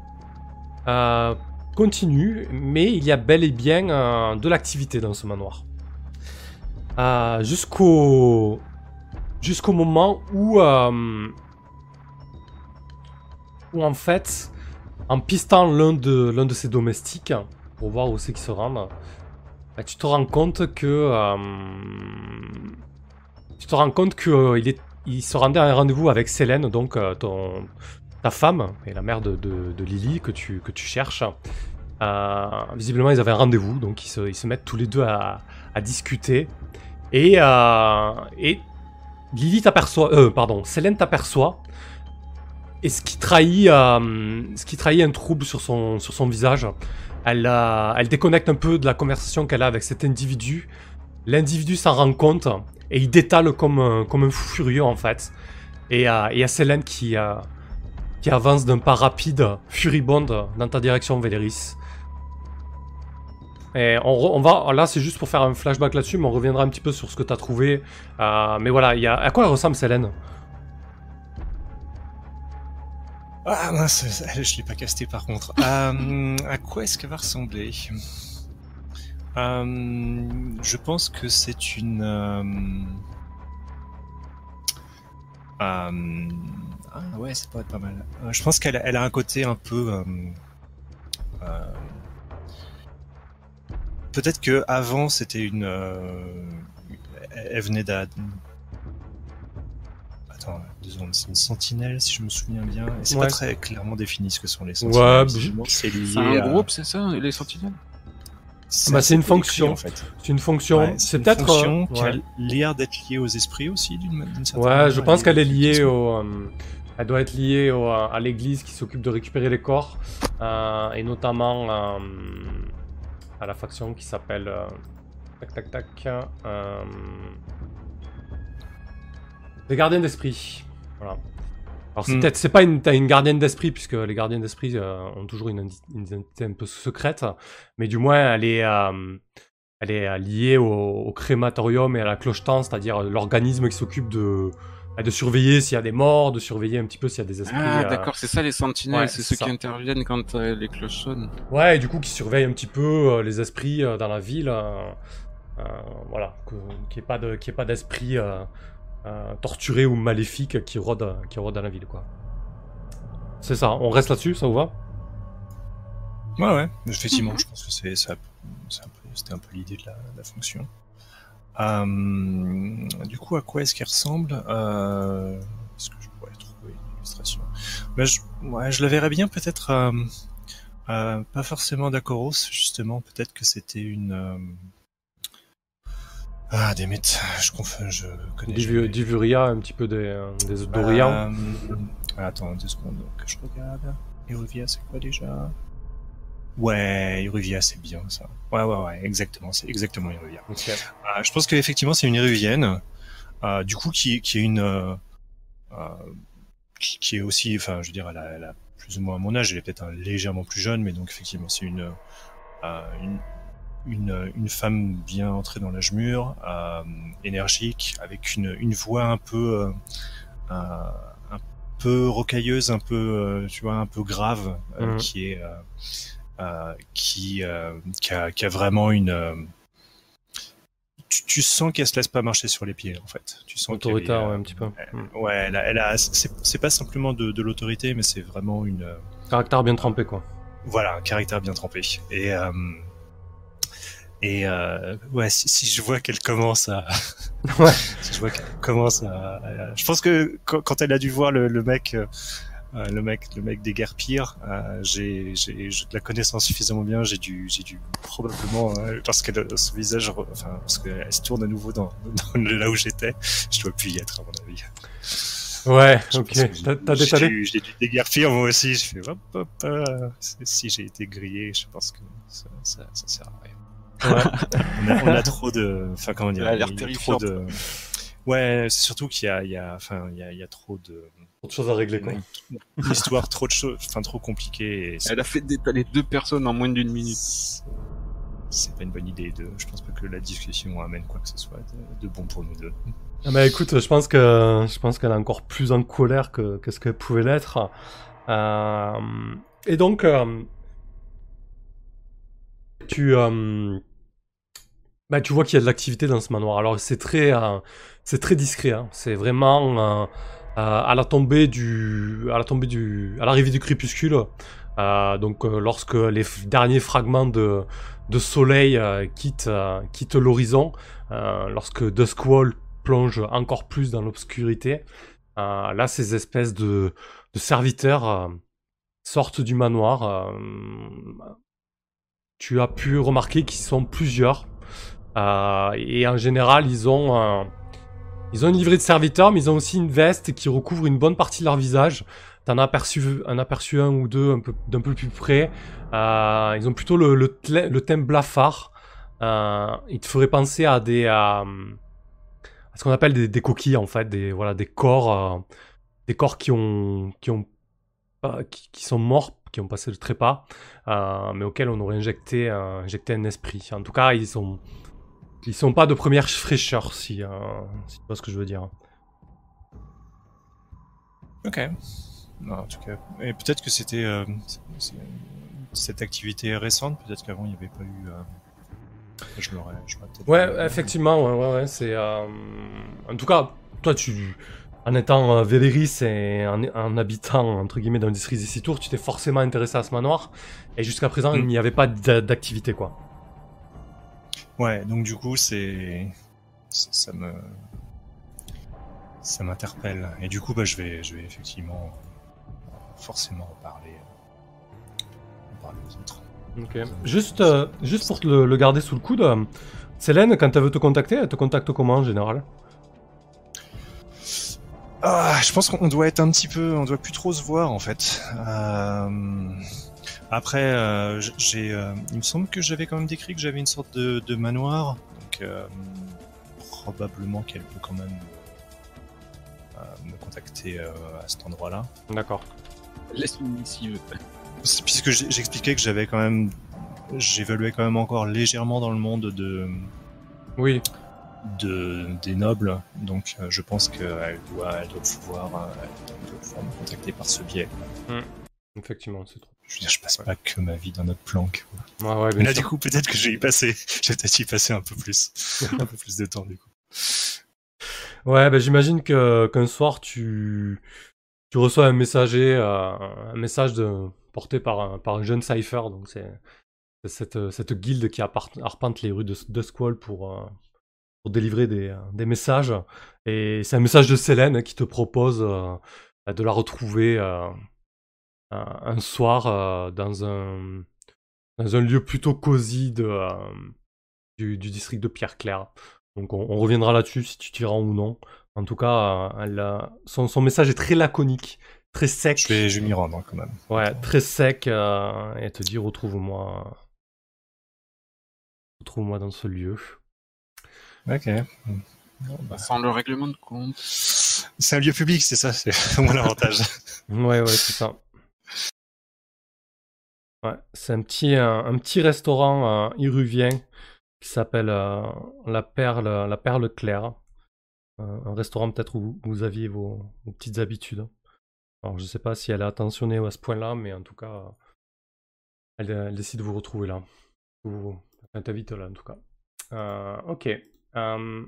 euh, continue, mais il y a bel et bien de l'activité dans ce manoir. jusqu'au jusqu'au moment où où en fait, en pistant l'un de, l'un de ses domestiques, pour voir où c'est qu'il se rend, bah, tu te rends compte que... tu te rends compte qu'il euh, se rendait à un rendez-vous avec Célène, donc euh, ta femme, et la mère de, Lily que tu, cherches. visiblement, ils avaient un rendez-vous, donc ils se, mettent tous les deux à, discuter. Et, Lily t'aperçoit... pardon, Célène t'aperçoit et ce qui trahit, euh, un trouble sur son, visage. Euh, elle déconnecte un peu de la conversation qu'elle a avec cet individu. L'individu s'en rend compte et il détale comme, un, fou furieux en fait. Et euh, il y a Célène qui, qui avance d'un pas rapide, furibonde, dans ta direction, Véléris. Et on, va, là c'est juste pour faire un flashback là-dessus, mais on reviendra un petit peu sur ce que tu as trouvé. mais voilà, à quoi elle ressemble Célène Ah mince, je l'ai pas casté par contre. Euh, à quoi est-ce qu'elle va ressembler? euh, Je pense que c'est une. Euh, ah ouais, ça pourrait être pas mal. je pense qu'elle elle a un côté un peu. Peut-être que avant c'était une. Elle venait d'un c'est une sentinelle si je me souviens bien. Et c'est pas très clairement défini ce que sont les sentinelles. Ouais, c'est un groupe, c'est ça, les sentinelles? Bah, c'est une fonction. en fait. C'est une fonction. c'est peut-être fonction qui a l'air d'être liée aux esprits aussi d'une certaine Ouais, je pense qu'elle est liée au. Euh, elle doit être liée au, à l'église qui s'occupe de récupérer les corps euh, et notamment euh, à la faction qui s'appelle. tac tac tac. Les gardiens d'esprit. Voilà. Alors c'est hmm. peut-être c'est pas une, une gardienne d'esprit puisque les gardiens d'esprit euh, ont toujours une, identité un peu secrète, mais du moins elle est euh, elle est euh, liée au, crématorium et à la cloche-temps, c'est-à-dire l'organisme qui s'occupe de de surveiller s'il y a des morts, de surveiller un petit peu s'il y a des esprits. Ah d'accord, c'est ça les sentinelles, c'est ceux qui interviennent quand les cloches sonnent. Ouais, et du coup qui surveillent un petit peu les esprits dans la ville. voilà, qu'il n'y ait pas d'esprit euh, torturé ou maléfique qui rôde, qui rôde dans la ville, quoi. C'est ça, on reste là-dessus, ça vous va? Ouais, ouais, effectivement, je pense que c'est, c'était un peu l'idée de la, fonction. Euh, du coup, à quoi est-ce qu'elle ressemble euh, Est-ce que je pourrais trouver une illustration? Ben, je, je la verrais bien peut-être, euh, pas forcément d'Akoros, justement, peut-être que c'était une ah, des mythes, je confonds, je connais. Divuria, un petit peu des, euh, des Dorians. Euh, attends, deux secondes que je regarde. Iruvia, c'est quoi déjà? Ouais, Iruvia, c'est bien ça. Ouais, ouais, ouais, exactement, c'est exactement Iruvia. Euh, je pense qu'effectivement, c'est une Iruvienne, euh, du coup, qui, qui est une. Euh, qui, qui, est aussi, enfin, je veux dire, elle a, elle a, plus ou moins mon âge, elle est peut-être légèrement plus jeune, mais donc effectivement, c'est une, une, une, une, femme bien entrée dans l'âge mûr, euh, énergique, avec une, une, voix un peu, euh, un peu rocailleuse, un peu, euh, tu vois, un peu grave, euh, mhm. qui est qui, qui a, qui, a, vraiment une tu, sens qu'elle se laisse pas marcher sur les pieds en fait. Tu sens autoritaire ouais, un petit peu. ouais, elle a, elle a c'est pas simplement de, de l'autorité, mais c'est vraiment une caractère bien trempé quoi. Voilà, un caractère bien trempé. Et euh, et euh, ouais, si, si, je vois qu'elle commence à, ouais. si je vois qu'elle commence à, je pense que quand, quand, elle a dû voir le, le mec, euh, le mec, le mec des guerres pires, euh, j'ai, j'ai, je la connaissant suffisamment bien, j'ai dû, j'ai dû probablement, euh, lorsqu'elle, son visage, enfin, parce qu'elle se tourne à nouveau dans, dans là où j'étais, je dois plus y être à mon avis. Ouais, ok. T'as détalé J'ai dû déguerpir moi aussi. Je fais hop, hop, hop. Si j'ai été grillé, je pense que ça, ça, ça sert à rien. On, a, on, a, trop de, enfin comment dire, il a l'air trop de. Ouais, c'est surtout qu'il y a, il y a, enfin, il y a, il y a trop de. Trop de choses à régler, quoi. Une histoire trop de choses, enfin trop compliquée. Et Elle a fait détaler deux personnes en moins d'une minute. C'est pas une bonne idée. De, je pense pas que la discussion amène quoi que ce soit de, de bon pour nous deux. Ah bah écoute, je pense que je pense qu'elle est encore plus en colère que, que ce qu'elle pouvait l'être. Euh, et donc, euh, tu, euh, bah, tu vois qu'il y a de l'activité dans ce manoir. Alors c'est très, euh, c'est très discret. Hein. C'est vraiment euh, à la tombée du, à la tombée du, à l'arrivée du crépuscule. donc lorsque les derniers fragments de, soleil quittent, quittent l'horizon, lorsque Duskwall plonge encore plus dans l'obscurité, là ces espèces de, serviteurs sortent du manoir. tu as pu remarquer qu'ils sont plusieurs euh, et en général, ils ont, ils ont une livrée de serviteurs, mais ils ont aussi une veste qui recouvre une bonne partie de leur visage. T'en as aperçu, un aperçu un ou deux un peu, d'un peu plus près. Euh, ils ont plutôt le, le, thème blafard. Euh, ils te feraient penser à des, à ce qu'on appelle des, coquilles en fait, des voilà, des corps, euh, des corps qui ont, qui ont, qui, sont morts, qui ont passé le trépas, euh, mais auxquels on aurait injecté, injecté un esprit. En tout cas, ils sont ils sont pas de première fraîcheur, si, euh, si tu vois ce que je veux dire. Ok. Non, en tout cas. Et peut-être que c'était euh, cette activité récente. Peut-être qu'avant il n'y avait pas eu. Euh... Je l'aurais. Ouais, effectivement. Ouais, ouais, ouais c'est. Euh, en tout cas, toi, tu. En étant euh, Véléris et en, en, habitant entre guillemets dans l'industrie des tours, tu t'es forcément intéressé à ce manoir. Et jusqu'à présent, il mm. n'y avait pas d'activité, quoi. Ouais, donc du coup, c'est ça me ça m'interpelle et du coup, bah, je vais je vais effectivement forcément en parler en parler aux autres. Ok. Juste euh, juste pour le, le, garder sous le coude, euh, Célène, quand elle veut te contacter, elle te contacte comment en général? Ah, je pense qu'on doit être un petit peu, on doit plus trop se voir en fait. Euh... Après, euh, j'ai, euh, il me semble que j'avais quand même décrit que j'avais une sorte de, de manoir, donc euh, probablement qu'elle peut quand même euh, me contacter euh, à cet endroit-là. D'accord. Laisse une missive. Puisque j'expliquais que j'avais quand même, j'évaluais quand même encore légèrement dans le monde de. Oui. De, des nobles, donc je pense qu'elle doit, elle doit pouvoir, elle doit pouvoir me contacter par ce biais. Mmh. Effectivement, c'est trop. Je veux dire, je passe pas que ma vie dans notre planque. Ouais, ouais, Mais là, du coup, peut-être que je vais y passer. Je vais peut-être y passer un peu plus. un peu plus de temps, du coup. Ouais, bah, j'imagine que qu'un soir, tu, tu reçois un messager, euh, un message de, porté par un, par un jeune Cypher. Donc, c'est cette, cette guilde qui arpente les rues de, de Squall pour, euh, pour délivrer des, des messages. Et c'est un message de Célène qui te propose euh, de la retrouver euh, un soir euh, dans, un, dans un lieu plutôt cosy de, euh, du, du, district de Pierre-Claire. Donc on, on reviendra là-dessus si tu t'y rends ou non. En tout cas, euh, elle, son, son, message est très laconique, très sec. Je vais, je vais m'y rendre hein, quand même. Ouais, très sec. Euh, et te dit retrouve-moi. Retrouve-moi dans ce lieu. Ok. Bah. Sans le règlement de compte. C'est un lieu public, c'est ça, c'est mon avantage. ouais, ouais, c'est ça. Ouais, c'est un petit, un, un, petit restaurant euh, iruvien qui s'appelle euh, la, Perle, la Perle Claire. Euh, un restaurant peut-être où, vous aviez vos, petites habitudes. Alors je sais pas si elle est attentionnée à ce point-là, mais en tout cas, elle, elle décide de vous retrouver là. Enfin, t'invite là, en tout cas. Euh, ok. Euh,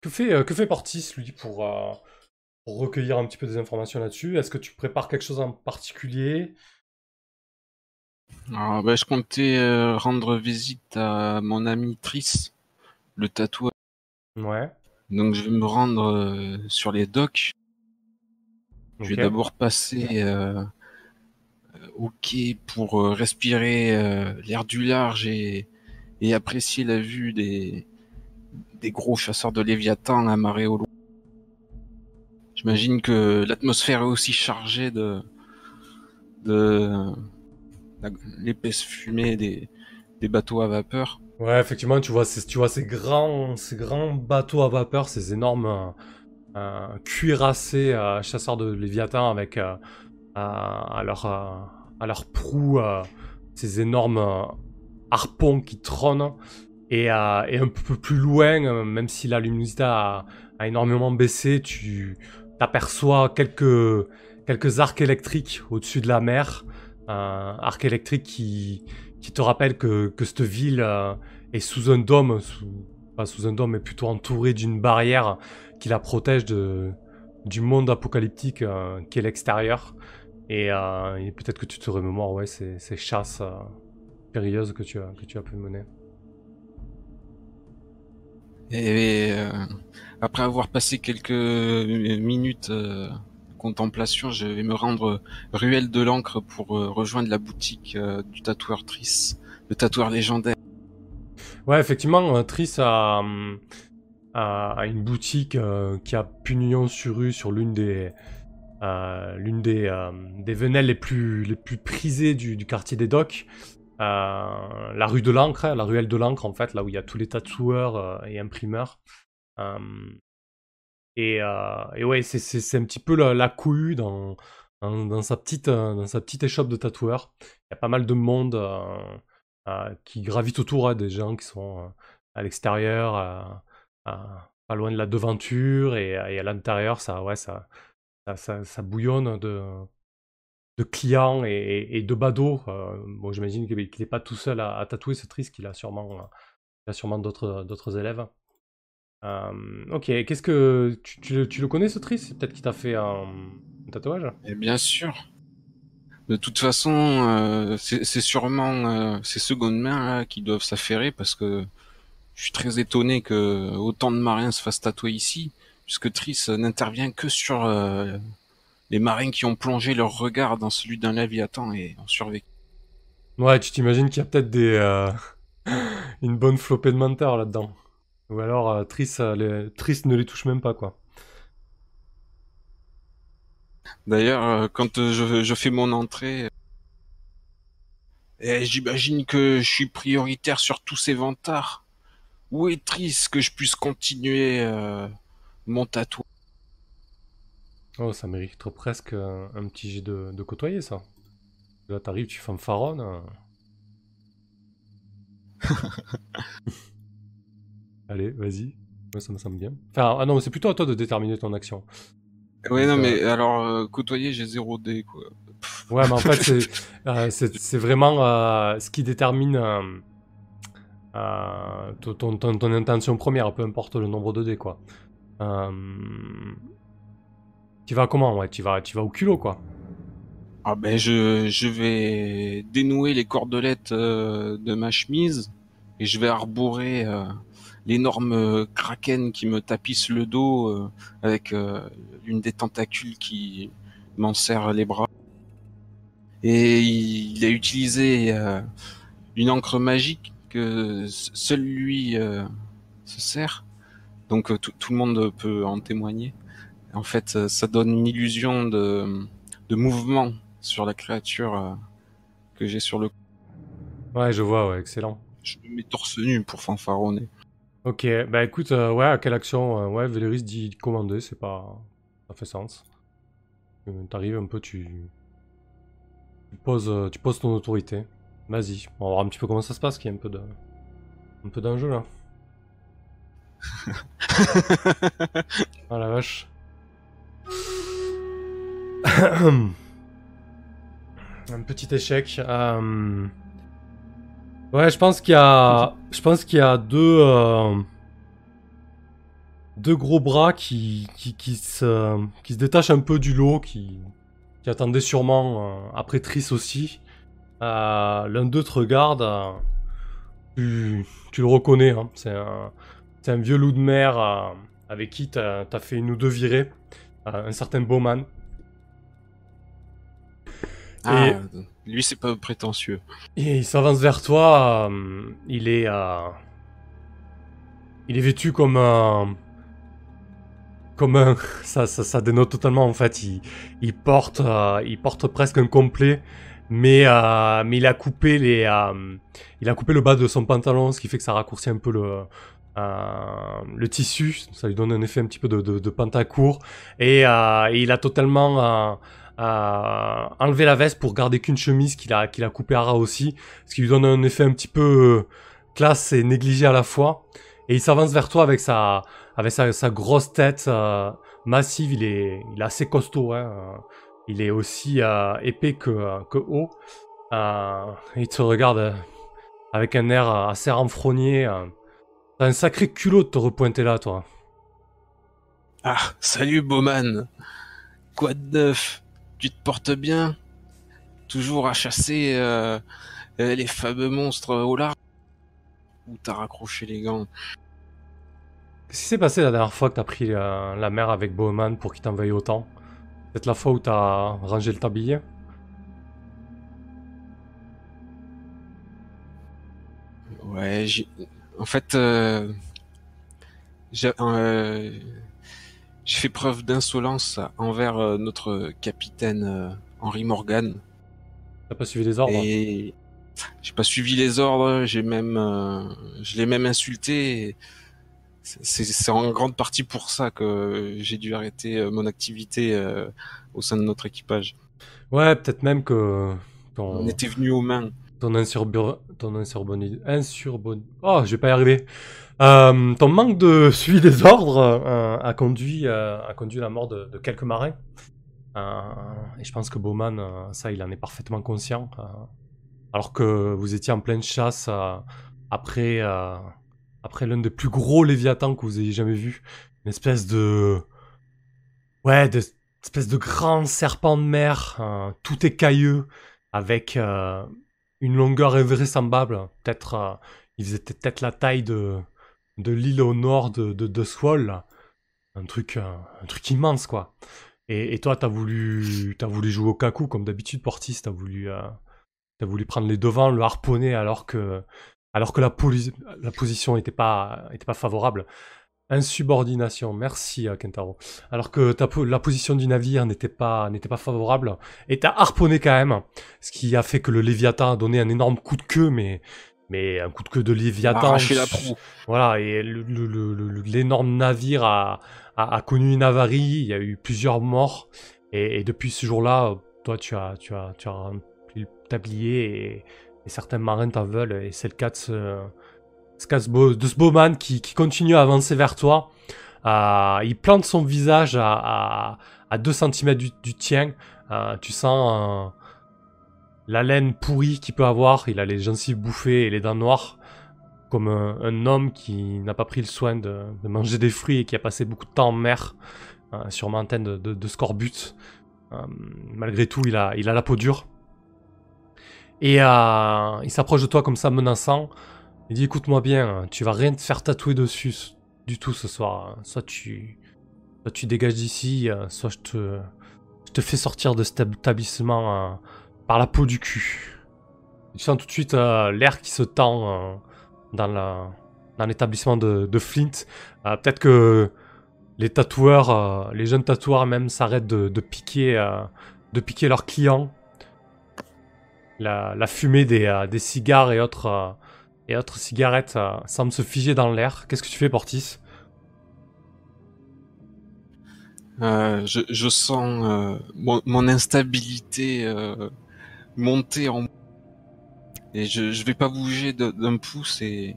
que fait, euh, que fait Portis, lui, pour, euh, pour recueillir un petit peu des informations là-dessus? Est-ce que tu prépares quelque chose en particulier? Alors, bah, je comptais euh, rendre visite à mon ami Tris, le tatoueur. Ouais. Donc je vais me rendre euh, sur les docks. Je vais d'abord passer euh, au quai pour respirer l'air du large et, et apprécier la vue des, des gros chasseurs de Léviathan amarrés au loin. J'imagine que l'atmosphère est aussi chargée de, de l'épaisse fumée des, des bateaux à vapeur. Ouais, effectivement, tu vois, ces- tu vois ces grands, ces grands bateaux à vapeur, ces énormes euh, euh, cuirassés euh, chasseurs de Léviathan avec à, leur, à leur proue ces énormes harpons qui trônent. Et, un peu plus loin, même si la luminosité a, a énormément baissé, tu t'aperçois quelques, quelques arcs électriques au-dessus de la mer. Euh, arcs électriques qui, qui te rappellent que, que cette ville euh, est sous un dôme, pas sous un dôme, mais plutôt entourée d'une barrière qui la protège de, du monde apocalyptique euh, qui est l'extérieur. Et, euh, et peut-être que tu te remémores ouais, ces, ces chasses euh, périlleuses que tu, as, que tu as pu mener. Et euh, après avoir passé quelques minutes contemplation, je vais me rendre ruelle de l'encre pour euh, rejoindre la boutique euh, du tatoueur Tris, le tatoueur légendaire. Ouais, effectivement, euh, Triss a, a, une boutique euh, qui a pignon sur rue sur l'une des, euh, des, euh, des venelles les plus, les plus prisées du, quartier des docks. Euh, la rue de l'encre, la ruelle de l'encre, en fait, là où il y a tous les tatoueurs euh, et imprimeurs. Euh, et, ouais, c'est, un petit peu la, petite, euh, dans sa petite échoppe de tatoueurs. Il y a pas mal de monde. euh, qui gravitent autour, hein, des gens qui sont à l'extérieur, pas loin de la devanture, et, à l'intérieur, ça, bouillonne de, clients et, de badauds. bon, j'imagine qu'il n'est pas tout seul à, tatouer ce triste, qu'il a sûrement, il a sûrement d'autres élèves. Euh, ok, qu'est-ce que tu, tu le- tu le connais ce triste Peut-être qu'il t'a fait un, un tatouage Et bien sûr. De toute façon, euh, c'est c'est sûrement euh, ces secondes mains là, qui doivent s'affairer parce que je suis très étonné que autant de marins se fassent tatouer ici, puisque Tris n'intervient que sur euh, les marins qui ont plongé leur regard dans celui d'un Léviathan et ont survécu. Ouais, tu t'imagines qu'il y a peut-être des euh, une bonne flopée de menteurs là-dedans. Ou alors euh, Triss, euh, les- Triss ne les touche même pas quoi. D'ailleurs, euh, quand je, je fais mon entrée, euh, eh, j'imagine que je suis prioritaire sur tous ces vantards. Où est triste que je puisse continuer euh, mon tatouage? Oh, ça mériterait presque un petit jet de, de côtoyer ça. Là t'arrives, tu fanfaronnes. euh. Allez, vas-y. Ouais, ça me semble bien. Enfin, ah non, c'est plutôt à toi de déterminer ton action. Ouais, non, Donc, mais alors, euh, côtoyer, j'ai 0 dé, quoi. Ouais, mais en fait, c'est euh, c'est c'est vraiment euh, ce qui détermine euh, euh, ton, ton- ton- ton intention première, peu importe le nombre de dés, quoi. Euh, tu vas comment, ouais? Tu vas, tu vas au culot, quoi. Ah ben, je, je vais dénouer les cordelettes euh, de ma chemise et je vais arborer euh, l'énorme euh, kraken qui me tapisse le dos euh, avec euh, l'une des tentacules qui m'en serre les bras. Et il a utilisé euh, une encre magique que seul lui euh, se sert. Donc tout le monde peut en témoigner. En fait, ça donne une illusion de, de mouvement sur la créature que j'ai sur le. Ouais, je vois, ouais, excellent. Je me mets torse nu pour fanfaronner. Ok, bah écoute, euh, ouais, à quelle action euh, Ouais, Véléris dit commander, c'est pas. Ça fait sens. Euh, T'arrives un peu, tu. Tu poses, tu poses ton autorité. Vas-y, on va voir un petit peu comment ça se passe, qu'il y a un peu de. Un peu d'enjeu là. Ah la vache. un petit échec. euh, Ouais, je pense qu'il y a, je pense qu'il y a deux, euh, deux gros bras qui, qui, qui se, qui se détachent un peu du lot, qui, qui attendaient sûrement euh, après Triss aussi. Euh, L'un d'eux te regarde, tu, tu le reconnais, hein, c'est un, un vieux loup de mer avec qui t'as as fait une ou deux virées, un certain Bowman. Ah, Et- lui, c'est pas prétentieux. Et il s'avance vers toi. euh, il est, euh, il est vêtu comme un, comme un. Ça, ça, ça dénote totalement en fait. Il, il porte, euh, il porte presque un complet, mais, mais il a coupé les, il a coupé le bas de son pantalon, ce qui fait que ça raccourcit un peu le, le tissu. Ça lui donne un effet un petit peu de, de, de pantacourt. Et, il a totalement enlevé la veste pour garder qu'une chemise qu'il a, qu'il a coupée à ras aussi, ce qui lui donne un effet un petit peu euh, classe et négligé à la fois. Et il s'avance vers toi avec sa, avec sa, grosse tête euh, massive. Il est, il est assez costaud. Hein. Il est aussi euh, épais que, que haut. Il te regarde avec un air assez renfrogné. T'as un sacré culot de te repointer là, toi. Ah, salut Bowman. Quoi de neuf? Tu te portes bien. Toujours à chasser euh, euh, les fameux monstres au large. Ou t'as raccroché les gants. Qu'est-ce qui s'est passé la dernière fois que t'as pris euh, la mer avec Bowman pour qu'il t'en veuille autant? Peut-être la fois où t'as rangé le tablier? Ouais, j'ai... En fait, euh... j'ai j'ai fait preuve d'insolence envers euh, notre capitaine euh, Henry Morgan. T'as pas suivi les ordres Et j'ai pas suivi les ordres, j'ai même, euh, je l'ai même insulté. C'est en grande partie pour ça que j'ai dû arrêter mon activité euh, au sein de notre équipage. Ouais, peut-être même que On était venu aux mains. Ton insurbur... ton. Oh, je vais pas y arriver. Euh, ton manque de suivi des ordres euh, a conduit euh, a conduit à la mort de, quelques marins. Et je pense que Bowman, ça, il en est parfaitement conscient. alors que vous étiez en pleine chasse après, après l'un des plus gros léviathans que vous ayez jamais vu. Une espèce de... Ouais, de... espèce de grand serpent de mer, tout écailleux, avec une longueur invraisemblable. Peut-être, euh, il faisait peut-être la taille de, de l'île au nord de, de, de. Un truc, euh, un truc immense, quoi. Et, toi, t'as voulu, t'as voulu jouer au kaku comme d'habitude, Portis. T'as voulu, euh, t'as voulu prendre les devants, le harponner alors que, alors que la, la position n'était pas, était pas favorable. Insubordination, merci euh, Kentaro. Alors que ta, la position du navire n'était pas, n'était pas favorable, et t'as harponné quand même, ce qui a fait que le Léviathan a donné un énorme coup de queue, mais, mais un coup de queue de Léviathan. La proue. Voilà, et l'énorme navire a, a, a connu une avarie, il y a eu plusieurs morts, et, et depuis ce jour-là, toi tu as, tu as, tu as rempli le tablier, et, et certains marins t'en veulent, et c'est le cas de ce, ce de ce bowman qui, continue à avancer vers toi. Euh, il plante son visage à, à, à 2 cm du, tien. Euh, tu sens euh, la laine pourrie qu'il peut avoir. Il a les gencives bouffées et les dents noires. Comme un, homme qui n'a pas pris le soin de, manger des fruits et qui a passé beaucoup de temps en mer. sûrement en tête de, de, scorbut. Malgré tout, il a, il a la peau dure. Et il s'approche de toi comme ça, menaçant. Il dit écoute-moi bien, tu vas rien te faire tatouer dessus du tout ce soir. Soit tu, soit tu dégages d'ici, euh, soit je te, je te fais sortir de cet établissement euh, par la peau du cul. Tu sens tout de suite euh, l'air qui se tend dans l'établissement de, Flint. Euh, Peut-être que les tatoueurs, euh, les jeunes tatoueurs même s'arrêtent de, piquer, de piquer leurs clients. La, fumée des, des cigares et autres, et autres cigarettes euh, semble se figer dans l'air. Qu'est-ce que tu fais, Portis? Euh, je, sens euh, mon, instabilité euh, monter en et je, je vais pas bouger d'un pouce et,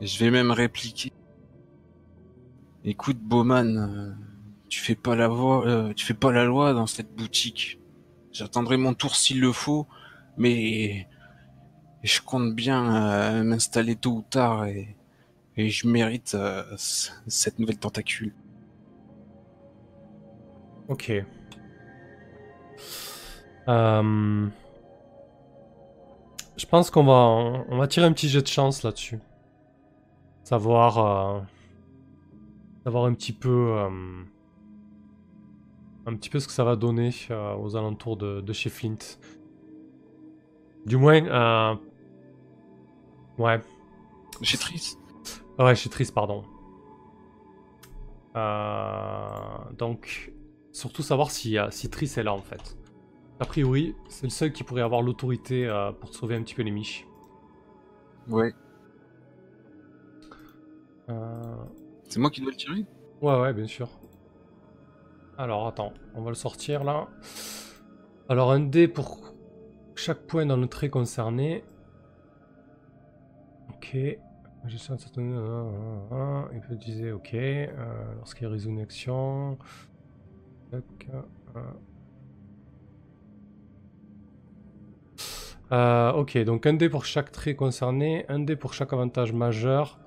je vais même répliquer. Écoute Bowman, tu fais pas la voix, tu fais pas la loi dans cette boutique. J'attendrai mon tour s'il le faut, mais et je compte bien euh, m'installer tôt ou tard et, je mérite euh, cette nouvelle tentacule. Ok. Euh, Je pense qu'on va, on va tirer un petit jet de chance là-dessus. Savoir, savoir un petit peu, un petit peu ce que ça va donner aux alentours de, chez Flint. Du moins, ouais, J'ai triste. Ah Ouais, chez Tris, pardon. Euh, donc, surtout savoir si, euh, si Tris est là en fait. A priori, c'est le seul qui pourrait avoir l'autorité euh, pour sauver un petit peu les miches. Ouais. Euh, C'est moi qui dois le tirer? Ouais, ouais, bien sûr. Alors, attends, on va le sortir là. Alors, un dé pour chaque point dans le trait concerné. Ok. Gestion de certaines- ah, ah, ah. Il peut utiliser ok. Euh, Lorsqu'il résout une action. Euh, ok, donc un dé pour chaque trait concerné, un dé pour chaque avantage majeur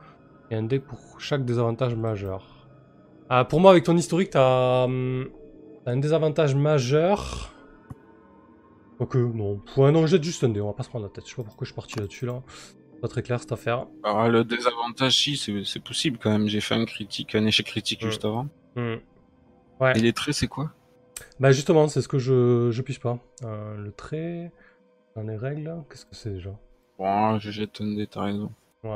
et un dé pour chaque désavantage majeur. Ah, pour moi, avec ton historique, hum, t'as un désavantage majeur. Ok, non. Ouais, non, jette juste un dé, on va pas se prendre la tête. Je sais pas pourquoi je suis parti là-dessus là. Pas très clair cette affaire. Alors le désavantage, si, c'est possible quand même. J'ai fait un critique, un échec critique Ouais. juste avant. Hmm. Ouais. Et les traits, c'est quoi? Bah justement, c'est ce que je, je pige pas. Euh, le trait, dans les règles, qu'est-ce que c'est déjà Bon, je jette un dé, t'as raison. Ouais,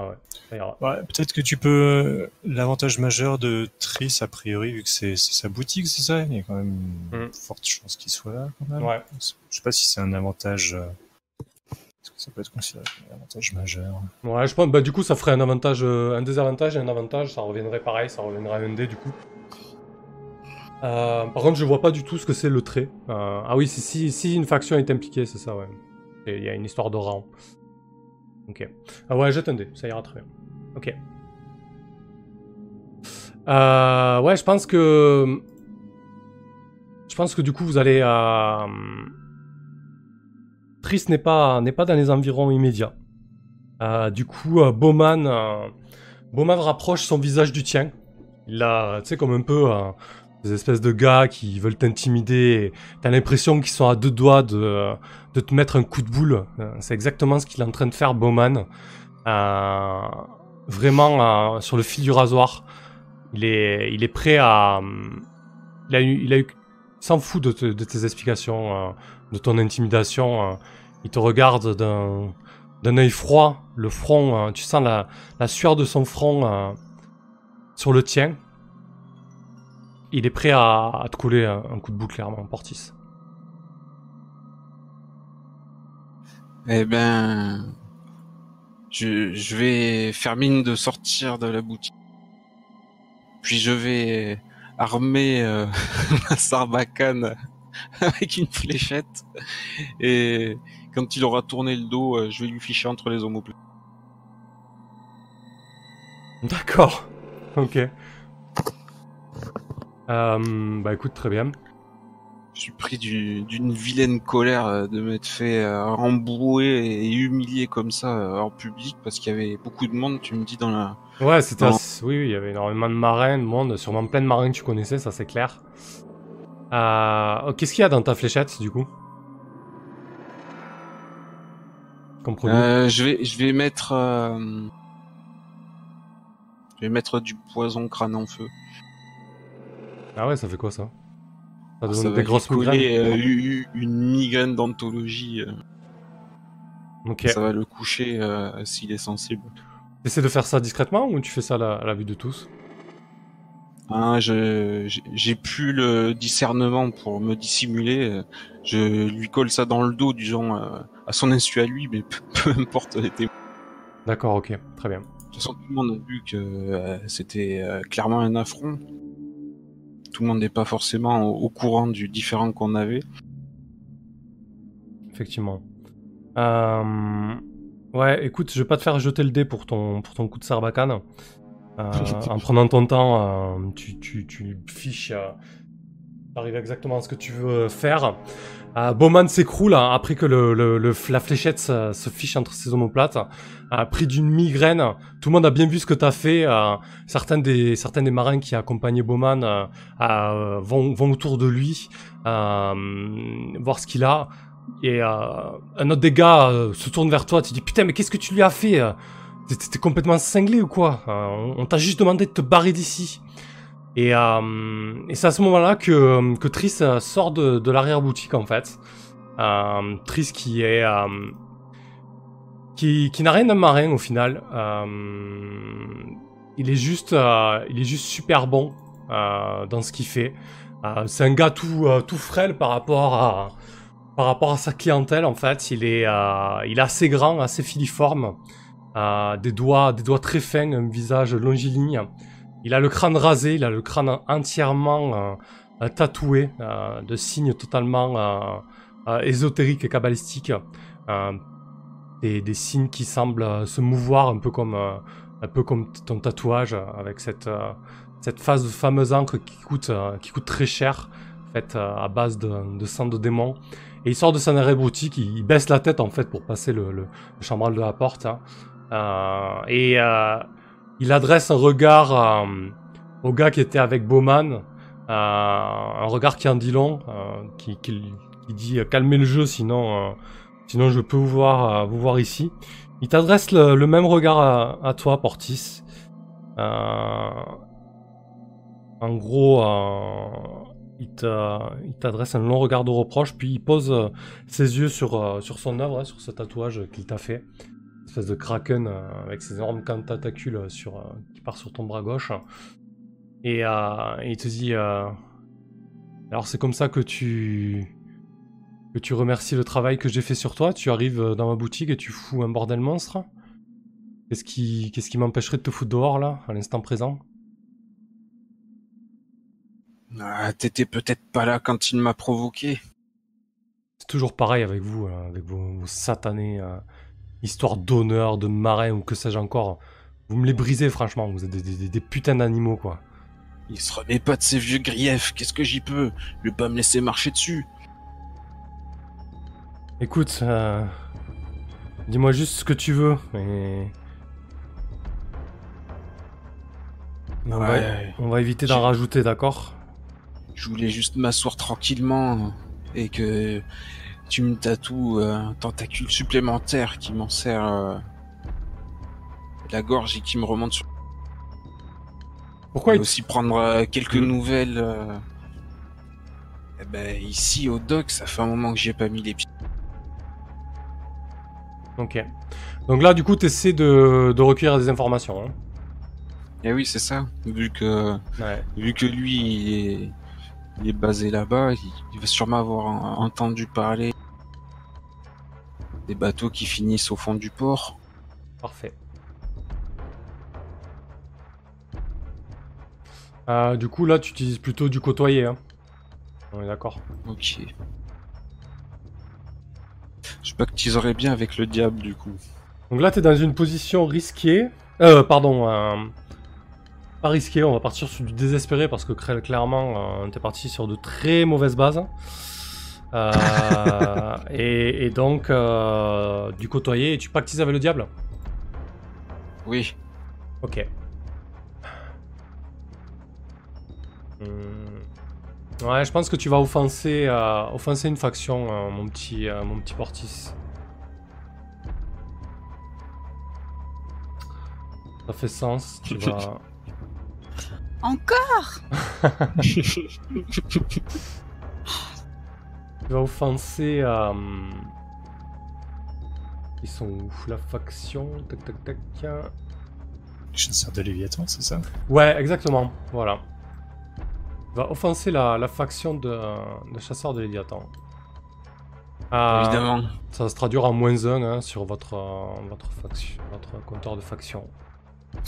ouais, peut-être que tu peux. L'avantage majeur de Tris, a priori, vu que c'est sa boutique, c'est ça? Il y a quand même une Mm. forte chance qu'il soit là, quand même. Ouais. Je sais pas si c'est un avantage. Est-ce que ça peut être considéré comme un avantage majeur Ouais, je pense, bah du coup, ça ferait un avantage, euh, un désavantage et un avantage, ça reviendrait pareil, ça reviendrait à un dé du coup. Euh, par contre, je vois pas du tout ce que c'est le trait. Euh, ah oui, si, si, si une faction est impliquée, c'est ça, ouais. Il y a une histoire de rang. Ok. Ah ouais, jette un dé, ça ira très bien. Ok. Ouais, je pense que... Je pense que du coup, vous allez... Euh... N'est pas, n'est pas dans les environs immédiats. Euh, du coup, euh, Bowman, euh, Bowman rapproche son visage du tien. Il a, tu sais, comme un peu des espèces de gars qui veulent t'intimider. T'as l'impression qu'ils sont à deux doigts de, de te mettre un coup de boule. C'est exactement ce qu'il est en train de faire, Bowman. Vraiment sur le fil du rasoir. Il est, il est prêt à. Il a eu, il a eu, s'en fout de, de tes explications, de ton intimidation. Il te regarde d'un d'un œil froid, le front, euh, tu sens la, sueur de son front euh, sur le tien. Il est prêt à, te couler un, coup de bout clairement, Portis. Eh ben, je, je vais faire mine de sortir de la boutique. Puis je vais armer euh, ma sarbacane avec une fléchette. Et quand il aura tourné le dos, euh, je vais lui ficher entre les omoplates. D'accord. Ok. Euh, bah écoute, très bien. Je suis pris du- d'une vilaine colère euh, de m'être fait euh, embrouer et humilier comme ça en public parce qu'il y avait beaucoup de monde, tu me dis, dans la... Ouais, c'était Oui, oui, il y avait énormément de marins, de monde, sûrement plein de marins que tu connaissais, ça c'est clair. Euh, oh, Qu'est-ce qu'il y a dans ta fléchette, du coup? Comme produit Euh, je vais, je vais mettre, euh, je vais mettre du poison crâne en feu. Ah ouais, ça fait quoi ça Ça donne Ça des grosses migraines euh, une migraine d'anthologie. Ça va le coucher euh, s'il est sensible. Essaie de faire ça discrètement ou tu fais ça à la, à la vue de tous? Je, j'ai- plus le discernement pour me dissimuler. Je lui colle ça dans le dos, du genre à son insu à lui, mais peu, importe les témoins. D'accord, ok, très bien. De toute façon, tout le monde a vu que euh, c'était euh, clairement un affront. Tout le monde n'est pas forcément au, au courant du différent qu'on avait. Effectivement. Euh, Ouais, écoute, je vais pas te faire jeter le dé pour ton, pour ton coup de sarbacane. En prenant ton temps, tu, tu, tu fiches arrives exactement à ce que tu veux faire. Euh, Bowman s'écroule hein, après que la fléchette se, fiche entre ses omoplates, euh, pris d'une migraine. Tout le monde a bien vu ce que tu as fait. euh, certains, des, marins qui accompagnaient Bowman euh, euh, vont, autour de lui, euh, voir ce qu'il a. Et un autre des gars se tourne vers toi, tu dis putain mais qu'est-ce que tu lui as fait T'es- complètement cinglé ou quoi? On t'a juste demandé de te barrer d'ici. Et, euh, et c'est à ce moment-là que, que Triss euh, sort de, de l'arrière-boutique en fait. Euh, Triss qui est... qui, qui n'a rien d'un marin au final. Il, est juste, il est juste super bon dans ce qu'il fait. C'est un gars tout, tout frêle par rapport à, par rapport à sa clientèle en fait. Il est, il est assez grand, assez filiforme. Des, doigts, des doigts très fins, un visage longiligne. Il a le crâne rasé, il a le crâne entièrement euh, euh, tatoué euh, de signes totalement euh, ésotériques et kabbalistiques. Euh, des, des signes qui semblent se mouvoir un peu comme, un peu comme ton tatouage, avec cette, cette phase de fameuse encre qui coûte, qui coûte très cher, faite à base de, sang de démon. Et il sort de son arrêt boutique, il, baisse la tête en fait pour passer le, le, le chambral de la porte. hein. Et il adresse un regard euh, au gars qui était avec Bowman, euh, un regard qui en dit long, euh, qui, dit calmez le jeu sinon, je peux vous voir, ici. Il t'adresse le, même regard à, toi, Portis. En gros, il t'adresse un long regard de reproche, puis il pose ses yeux sur, sur son œuvre, hein, sur ce tatouage qu'il t'a fait. Espèce de kraken euh, avec ses énormes tentacules sur, euh, qui part sur ton bras gauche. Et, euh, et il te dit euh, Alors, c'est comme ça que tu. que tu remercies le travail que j'ai fait sur toi. Tu arrives euh, dans ma boutique et tu fous un bordel monstre. Qu'est-ce qui, qu'est-ce qui m'empêcherait de te foutre dehors là, à l'instant présent? Ah, T'étais peut-être pas là quand il m'a provoqué. C'est toujours pareil avec vous, euh, avec vos, vos satanés euh, histoires d'honneur, de marin ou que sais-je encore. Vous me les brisez, franchement. Vous êtes des, des- des putains d'animaux, quoi. Il se remet pas de ses vieux griefs. Qu'est-ce que j'y peux? Je vais pas me laisser marcher dessus. Écoute, euh, dis-moi juste ce que tu veux. Et... On, va, Ouais. on va éviter d'en rajouter, d'accord? Je voulais juste m'asseoir tranquillement et que tu me tatoues euh, un tentacule supplémentaire qui m'en sert euh, la gorge et qui me remonte sur. Pourquoi il- aussi prendre euh, quelques Mm. nouvelles. eh ben, ici au dock, ça fait un moment que j'y ai pas mis les pieds. Ok. Donc là, du coup, t'essaies de, de recueillir des informations. Hein. Eh oui, c'est ça. Vu que Ouais. vu que lui il est, il est basé là-bas, il, va sûrement avoir en- entendu parler des bateaux qui finissent au fond du port. Parfait. Euh, du coup, là, tu utilises plutôt du côtoyer. Hein. On est d'accord. Ok. Je pactiserais bien avec le diable du coup. Donc là, t'es dans une position risquée. Euh, pardon. euh, pas risquée, on va partir sur du désespéré parce que cl- clairement, euh, t'es parti sur de très mauvaises bases. Euh, et, et donc, euh, du côtoyer, et tu pactises avec le diable? Oui. Ok. Hmm. Ouais, je pense que tu vas offenser, euh, offenser une faction, euh, mon petit, euh, mon petit Portis. Ça fait sens. Tu vas. Encore? Tu vas offenser. euh, Ils sont où? La faction. Tac tac tac. Chasseur de Léviathan, c'est ça? Ouais, exactement. Voilà. Il va offenser la, la faction de, de chasseurs de Léviathan. Euh, Évidemment. Ça va se traduire en moins 1 sur votre, euh, votre, faction, votre compteur de faction.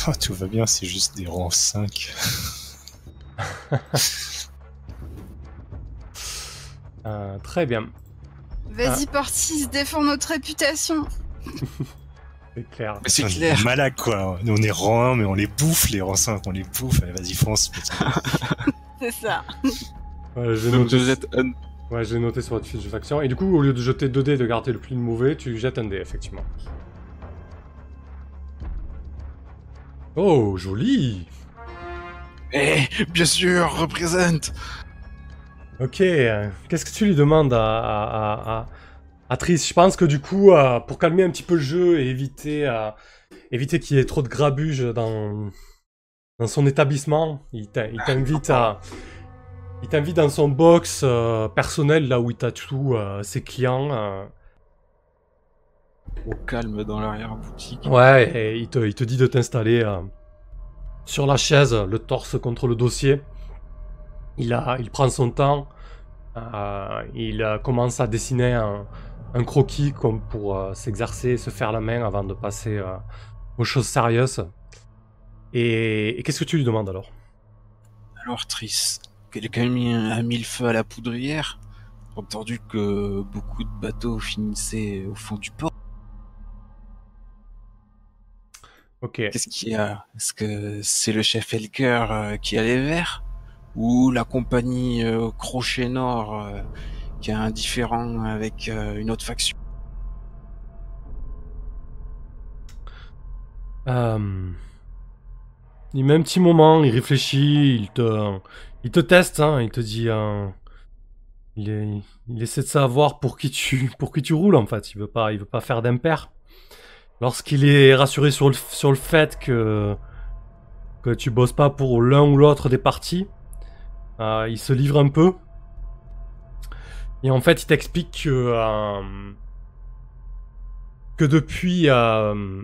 Ah, tout va bien, c'est juste des rangs 5. Euh, très bien, Vas-y, Ah. Portis, défends notre réputation. c'est clair. Mais c'est On est clair. malades, quoi. Nous, on est rang 1, mais on les bouffe, les rangs 5, on les bouffe. Allez, vas-y, fonce. C'est ça. Ouais, j'ai Donc noté, je jette un... ouais, j'ai noté sur votre fiche d'action. Et du coup, au lieu de jeter 2 dés et de garder le plus mauvais, tu jettes un dé, effectivement. Oh, joli. Eh, bien sûr, représente. Ok, euh, qu'est-ce que tu lui demandes à, à, à, à- Triss? Je pense que du coup, euh, pour calmer un petit peu le jeu et éviter, euh, éviter qu'il y ait trop de grabuge dans, dans son établissement, il t'invite à... Il t'invite dans son box euh, personnel, là où il tatoue euh, ses clients. Au calme dans l'arrière-boutique. Ouais, et il te, il te dit de t'installer euh, sur la chaise, le torse contre le dossier. Il, a, il prend son temps. euh, il commence à dessiner un, un croquis comme pour euh, s'exercer, se faire la main avant de passer aux choses sérieuses. Et, et qu'est-ce que tu lui demandes alors? Alors, Triss, quelqu'un a mis, a mis le feu à la poudrière entendu que beaucoup de bateaux finissaient au fond du port. Ok. Qu'est-ce qu'il y a Est-ce que c'est le chef Elker euh, qui a les verts Ou la compagnie euh, Crochet Nord euh, qui a un différent avec euh, une autre faction? Euh, il met un petit moment, il réfléchit, il te, il te teste, hein, il te dit, euh, il, est- il essaie de savoir pour qui tu, pour qui tu roules en fait. Il veut pas, il veut pas faire d'impair. Lorsqu'il est rassuré sur le, fait que que tu bosses pas pour l'un ou l'autre des partis, euh, il se livre un peu. Et en fait, il t'explique que euh, euh,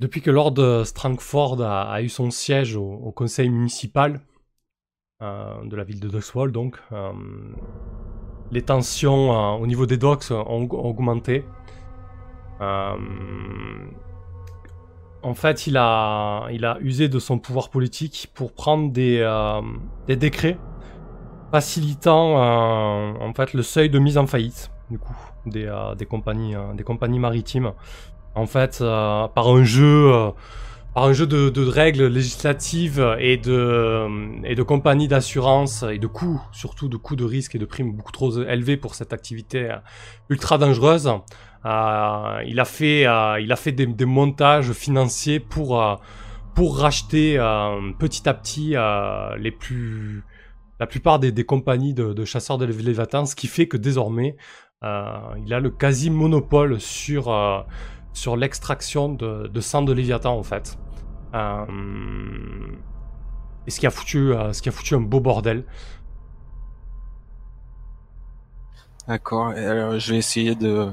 depuis que Lord Strangford a, eu son siège au, conseil municipal de la ville de Duxwall, donc, les tensions au niveau des docks ont augmenté. Euh, en fait, il a, il a usé de son pouvoir politique pour prendre des, euh, des décrets facilitant euh, en fait le seuil de mise en faillite du coup des, des compagnies des compagnies maritimes en fait, par un jeu, par un jeu de, règles législatives et de, et de compagnies d'assurance et de coûts, surtout de coûts de risque et de primes beaucoup trop élevés pour cette activité ultra dangereuse. Euh, il a fait, euh, il a fait des, montages financiers pour, euh, pour racheter petit à petit les plus, la plupart des, compagnies de, chasseurs de Léviathan, ce qui fait que désormais, il a le quasi monopole sur sur l'extraction de, de sang de Léviathan en fait. Et ce qui a foutu, ce qui a foutu un beau bordel. D'accord. Alors, je vais essayer de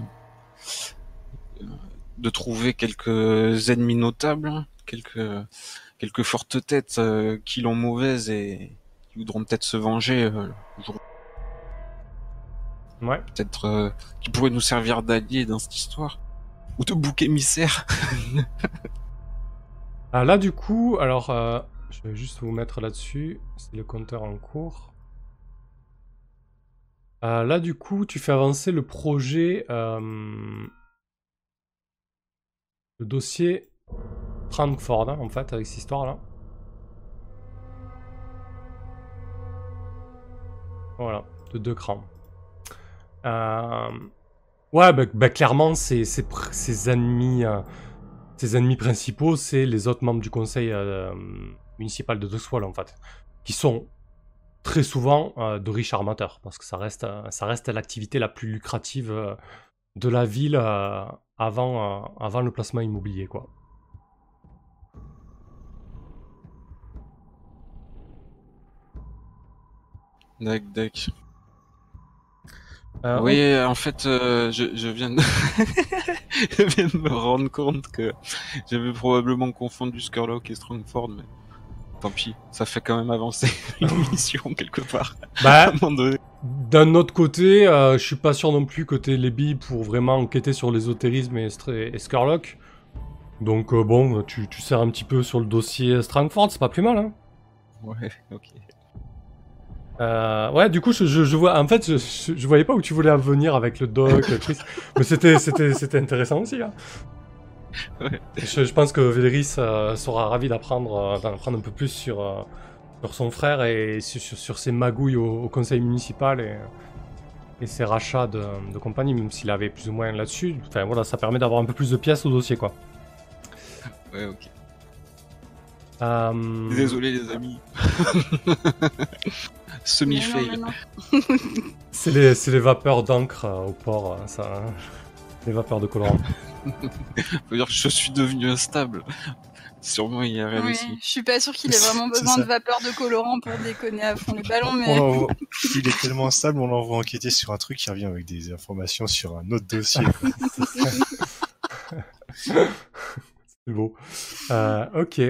de trouver quelques ennemis notables, quelques quelques fortes têtes euh, qui l'ont mauvaise et qui voudront peut-être se venger, euh, Ouais. peut-être euh, qui pourraient nous servir d'alliés dans cette histoire ou de bouc émissaire. Ah, là du coup, alors euh, je vais juste vous mettre là-dessus, c'est le compteur en cours. Euh, là du coup, tu fais avancer le projet, euh, le dossier Frankford hein, en fait avec cette histoire-là. Voilà, de deux crans. Euh, Ouais, bah, bah, clairement, ses, ses ennemis, ses ennemis principaux, c'est les autres membres du conseil municipal de Duxwall, en fait, qui sont très souvent euh, de riches armateurs, parce que ça reste, euh, ça reste l'activité la plus lucrative euh, de la ville euh, avant, euh, avant le placement immobilier, quoi. Dac, dac. Euh, oui, en fait, euh, je, je viens de... je viens de me rendre compte que j'avais probablement confondu Skurlock et Strongford, mais tant pis, ça fait quand même avancer l'émission quelque part. Bah. D'un autre côté, euh, je suis pas sûr non plus que t'aies les billes pour vraiment enquêter sur l'ésotérisme et, et Skurlock. Donc euh, bon, tu, tu sers un petit peu sur le dossier Strangford, c'est pas plus mal. Hein. Ouais, ok. Euh, ouais, du coup, je, je, je vois. En fait, je, voyais pas où tu voulais en venir avec le doc, Chris. mais c'était, c'était, c'était intéressant aussi. Hein. Je, je pense que Véléris euh, sera ravi d'apprendre, euh, d'en apprendre un peu plus sur, euh, sur son frère et sur, ses magouilles au, au conseil municipal et, et ses rachats de, de compagnie, même s'il avait plus ou moins là-dessus. Enfin voilà, ça permet d'avoir un peu plus de pièces au dossier quoi. Ouais, ok. Euh, Désolé les amis. Semi-fail. C'est les, c'est les vapeurs d'encre euh, au port, ça. hein. Les vapeurs de colorant. Faut dire que je suis devenu instable. Sûrement il y a rien Oui, aussi. je suis pas sûr qu'il ait vraiment besoin de vapeur de colorant pour déconner à fond les ballons, mais Il est tellement instable, on l'envoie enquêter sur un truc qui revient avec des informations sur un autre dossier. C'est beau. Euh, ok.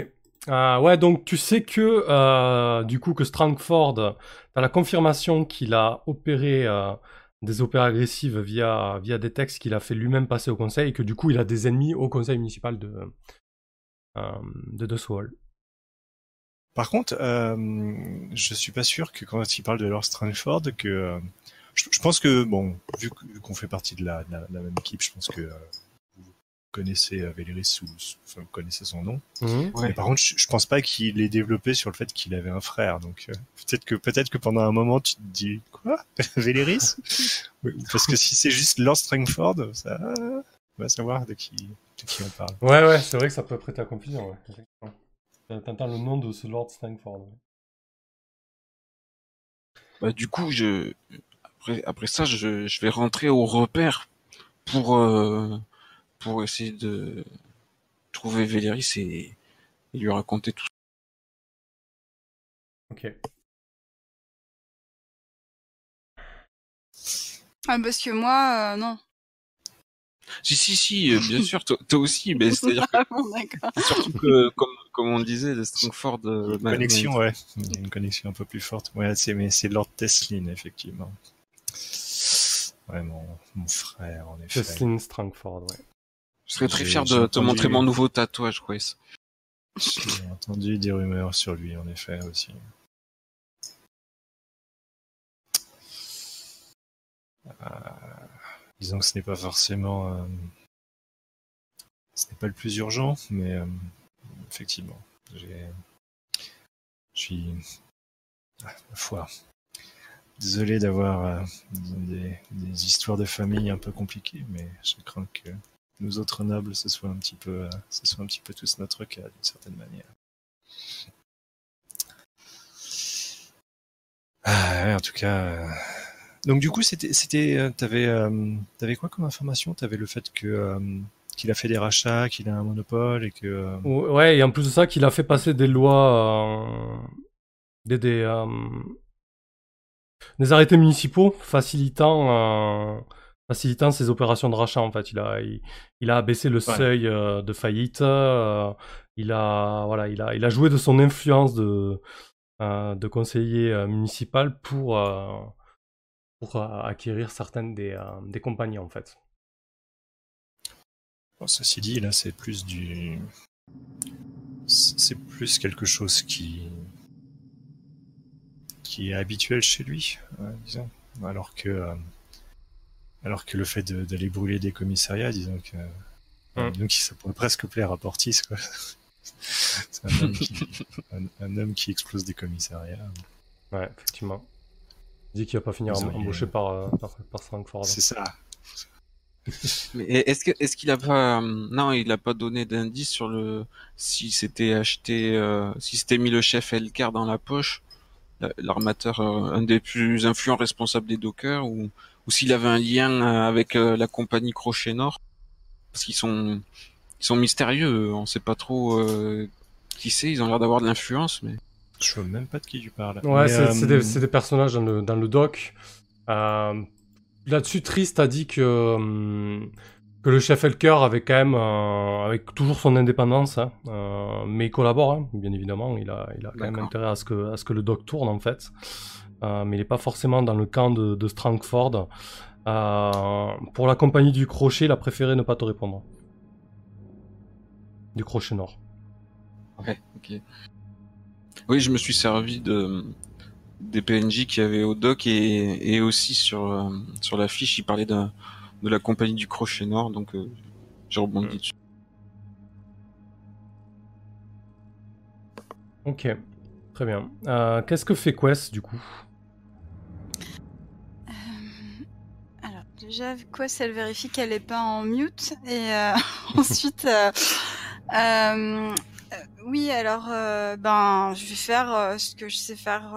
Euh, ouais, donc tu sais que euh, du coup que Strangford, t'as la confirmation qu'il a opéré euh, des opéras agressives via, via des textes qu'il a fait lui-même passer au conseil et que du coup il a des ennemis au conseil municipal de, euh. Par contre, euh, je suis pas sûr que quand il parle de Lord Strangford, que euh, je, pense que bon, vu qu'on fait partie de la, même équipe, je pense que euh, connaissez euh, Véléris sous, enfin, vous connaissez son nom. Mhm. Ouais. Mais par contre, je, je pense pas qu'il ait développé sur le fait qu'il avait un frère. Donc euh, peut-être que peut-être que pendant un moment tu te dis quoi, Véléris Oui, Parce que si c'est juste Lord Strangford, ça on va savoir de qui de qui on parle. Ouais, ouais, c'est vrai que ça peut prêter à confusion. Ouais. Euh, T'entends le nom de ce Lord Strangford. ouais. Bah, du coup, je après, après ça, je, je vais rentrer au repère pour euh, pour essayer de trouver Véléris et, et lui raconter tout. Ok. Ah, parce que moi, euh, non. Si si si, euh, bien sûr, toi, toi aussi, mais c'est-à-dire que bon, d'accord. surtout que comme comme on le disait, le Strongford. euh, bah, connexion, ouais. Il y a une connexion un peu plus forte. Ouais, c'est mais c'est Lord Teslin effectivement. Ouais, mon, mon frère en effet. Jocelyn Strangford, ouais. Je serais très fier de te montrer mon nouveau tatouage, Chris. J'ai entendu des rumeurs sur lui en effet aussi. Euh, disons que ce n'est pas forcément, euh, ce n'est pas le plus urgent, mais euh, effectivement, j'ai, je suis, ah, ma foi, désolé d'avoir des, des histoires de famille un peu compliquées, mais je crains que nous autres nobles, ce soit un petit peu, euh, ce soit un petit peu tous notre cas d'une certaine manière. Ah, en tout cas. euh, Donc du coup, c'était, c'était, euh, t'avais, t'avais quoi comme information? T'avais le fait que qu'il a fait des rachats, qu'il a un monopole et que. Ouais, et en plus de ça, qu'il a fait passer des lois, des, des, des arrêtés municipaux facilitant, facilitant ses opérations de rachat. En fait, il a, il, il a abaissé le seuil euh, de faillite. euh, il a, voilà, il a, il a joué de son influence de, euh, de conseiller euh, municipal pour, euh, pour euh, acquérir certaines des, euh, des compagnies, en fait. bon, ceci dit, là, c'est plus du, c'est plus quelque chose qui qui est habituel chez lui, euh, disons. Alors que euh, alors que le fait de- d'aller brûler des commissariats, disons que Mm. disons que ça pourrait presque plaire à Portis, quoi. C'est un homme, qui, un, un homme qui explose des commissariats. Ouais, effectivement. Il dit qu'il va pas finir embauché par, euh, par, par Frankfurt. C'est ça. Mais est-ce que est-ce qu'il a pas euh, non il a pas donné d'indice sur le si c'était acheté euh, si c'était mis le chef Elcar dans la poche la- l'armateur euh, un des plus influents responsables des dockers ou ou s'il avait un lien euh, avec euh, la compagnie Crochet Nord parce qu'ils sont ils sont mystérieux eux, on sait pas trop euh, qui c'est ils ont l'air d'avoir de l'influence mais Je vois même pas de qui tu parles. Ouais, c'est euh, des, personnages dans le, dans le doc. Euh, Là-dessus, Trist a dit que, que le chef Elker avait quand même, euh, avec toujours son indépendance, hein, euh, mais il collabore, hein, bien évidemment. Il a, il a quand même intérêt à ce, que, à ce que le doc tourne, en fait. Euh, mais il n'est pas forcément dans le camp de, de Strangford. Euh, pour la compagnie du crochet, il a préféré ne pas te répondre. Du crochet nord. Ouais, ok. Oui, je me suis servi de des PNJ qu'il y avait au doc et, et aussi sur euh, sur la fiche, il parlait de, de la compagnie du Crochet Nord, donc euh, j'ai rebondi dessus. Ok, Très bien. Euh, Qu'est-ce que fait Quest du coup? Déjà, Quest, elle vérifie qu'elle est pas en mute. Et euh, ensuite, euh, euh, oui, alors, ben, je vais faire ce que je sais faire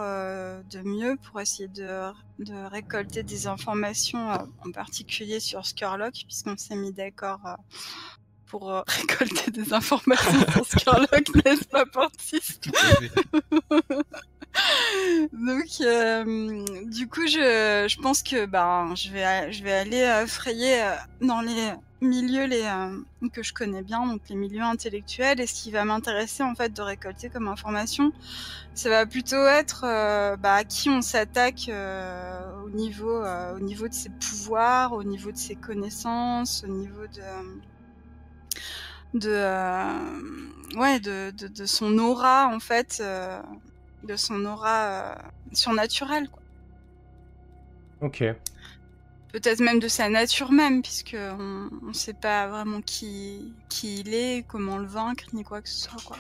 de mieux pour essayer de, de récolter des informations, en particulier sur Skurlock, puisqu'on s'est mis d'accord pour récolter des informations sur Skurlock, n'est-ce pas, Portis? Donc, euh, du coup, je, pense que ben, je vais, je vais aller euh, frayer euh, dans les milieux les, que je connais bien, donc les milieux intellectuels. Et ce qui va m'intéresser en fait de récolter comme information, ça va plutôt être bah, à qui on s'attaque au niveau, au niveau de ses pouvoirs, au niveau de ses connaissances, au niveau de de ouais de, son aura en fait de son aura euh, surnaturelle quoi. Ok. peut-être même de sa nature même puisque on, on sait pas vraiment qui qui il est comment le vaincre ni quoi que ce soit quoi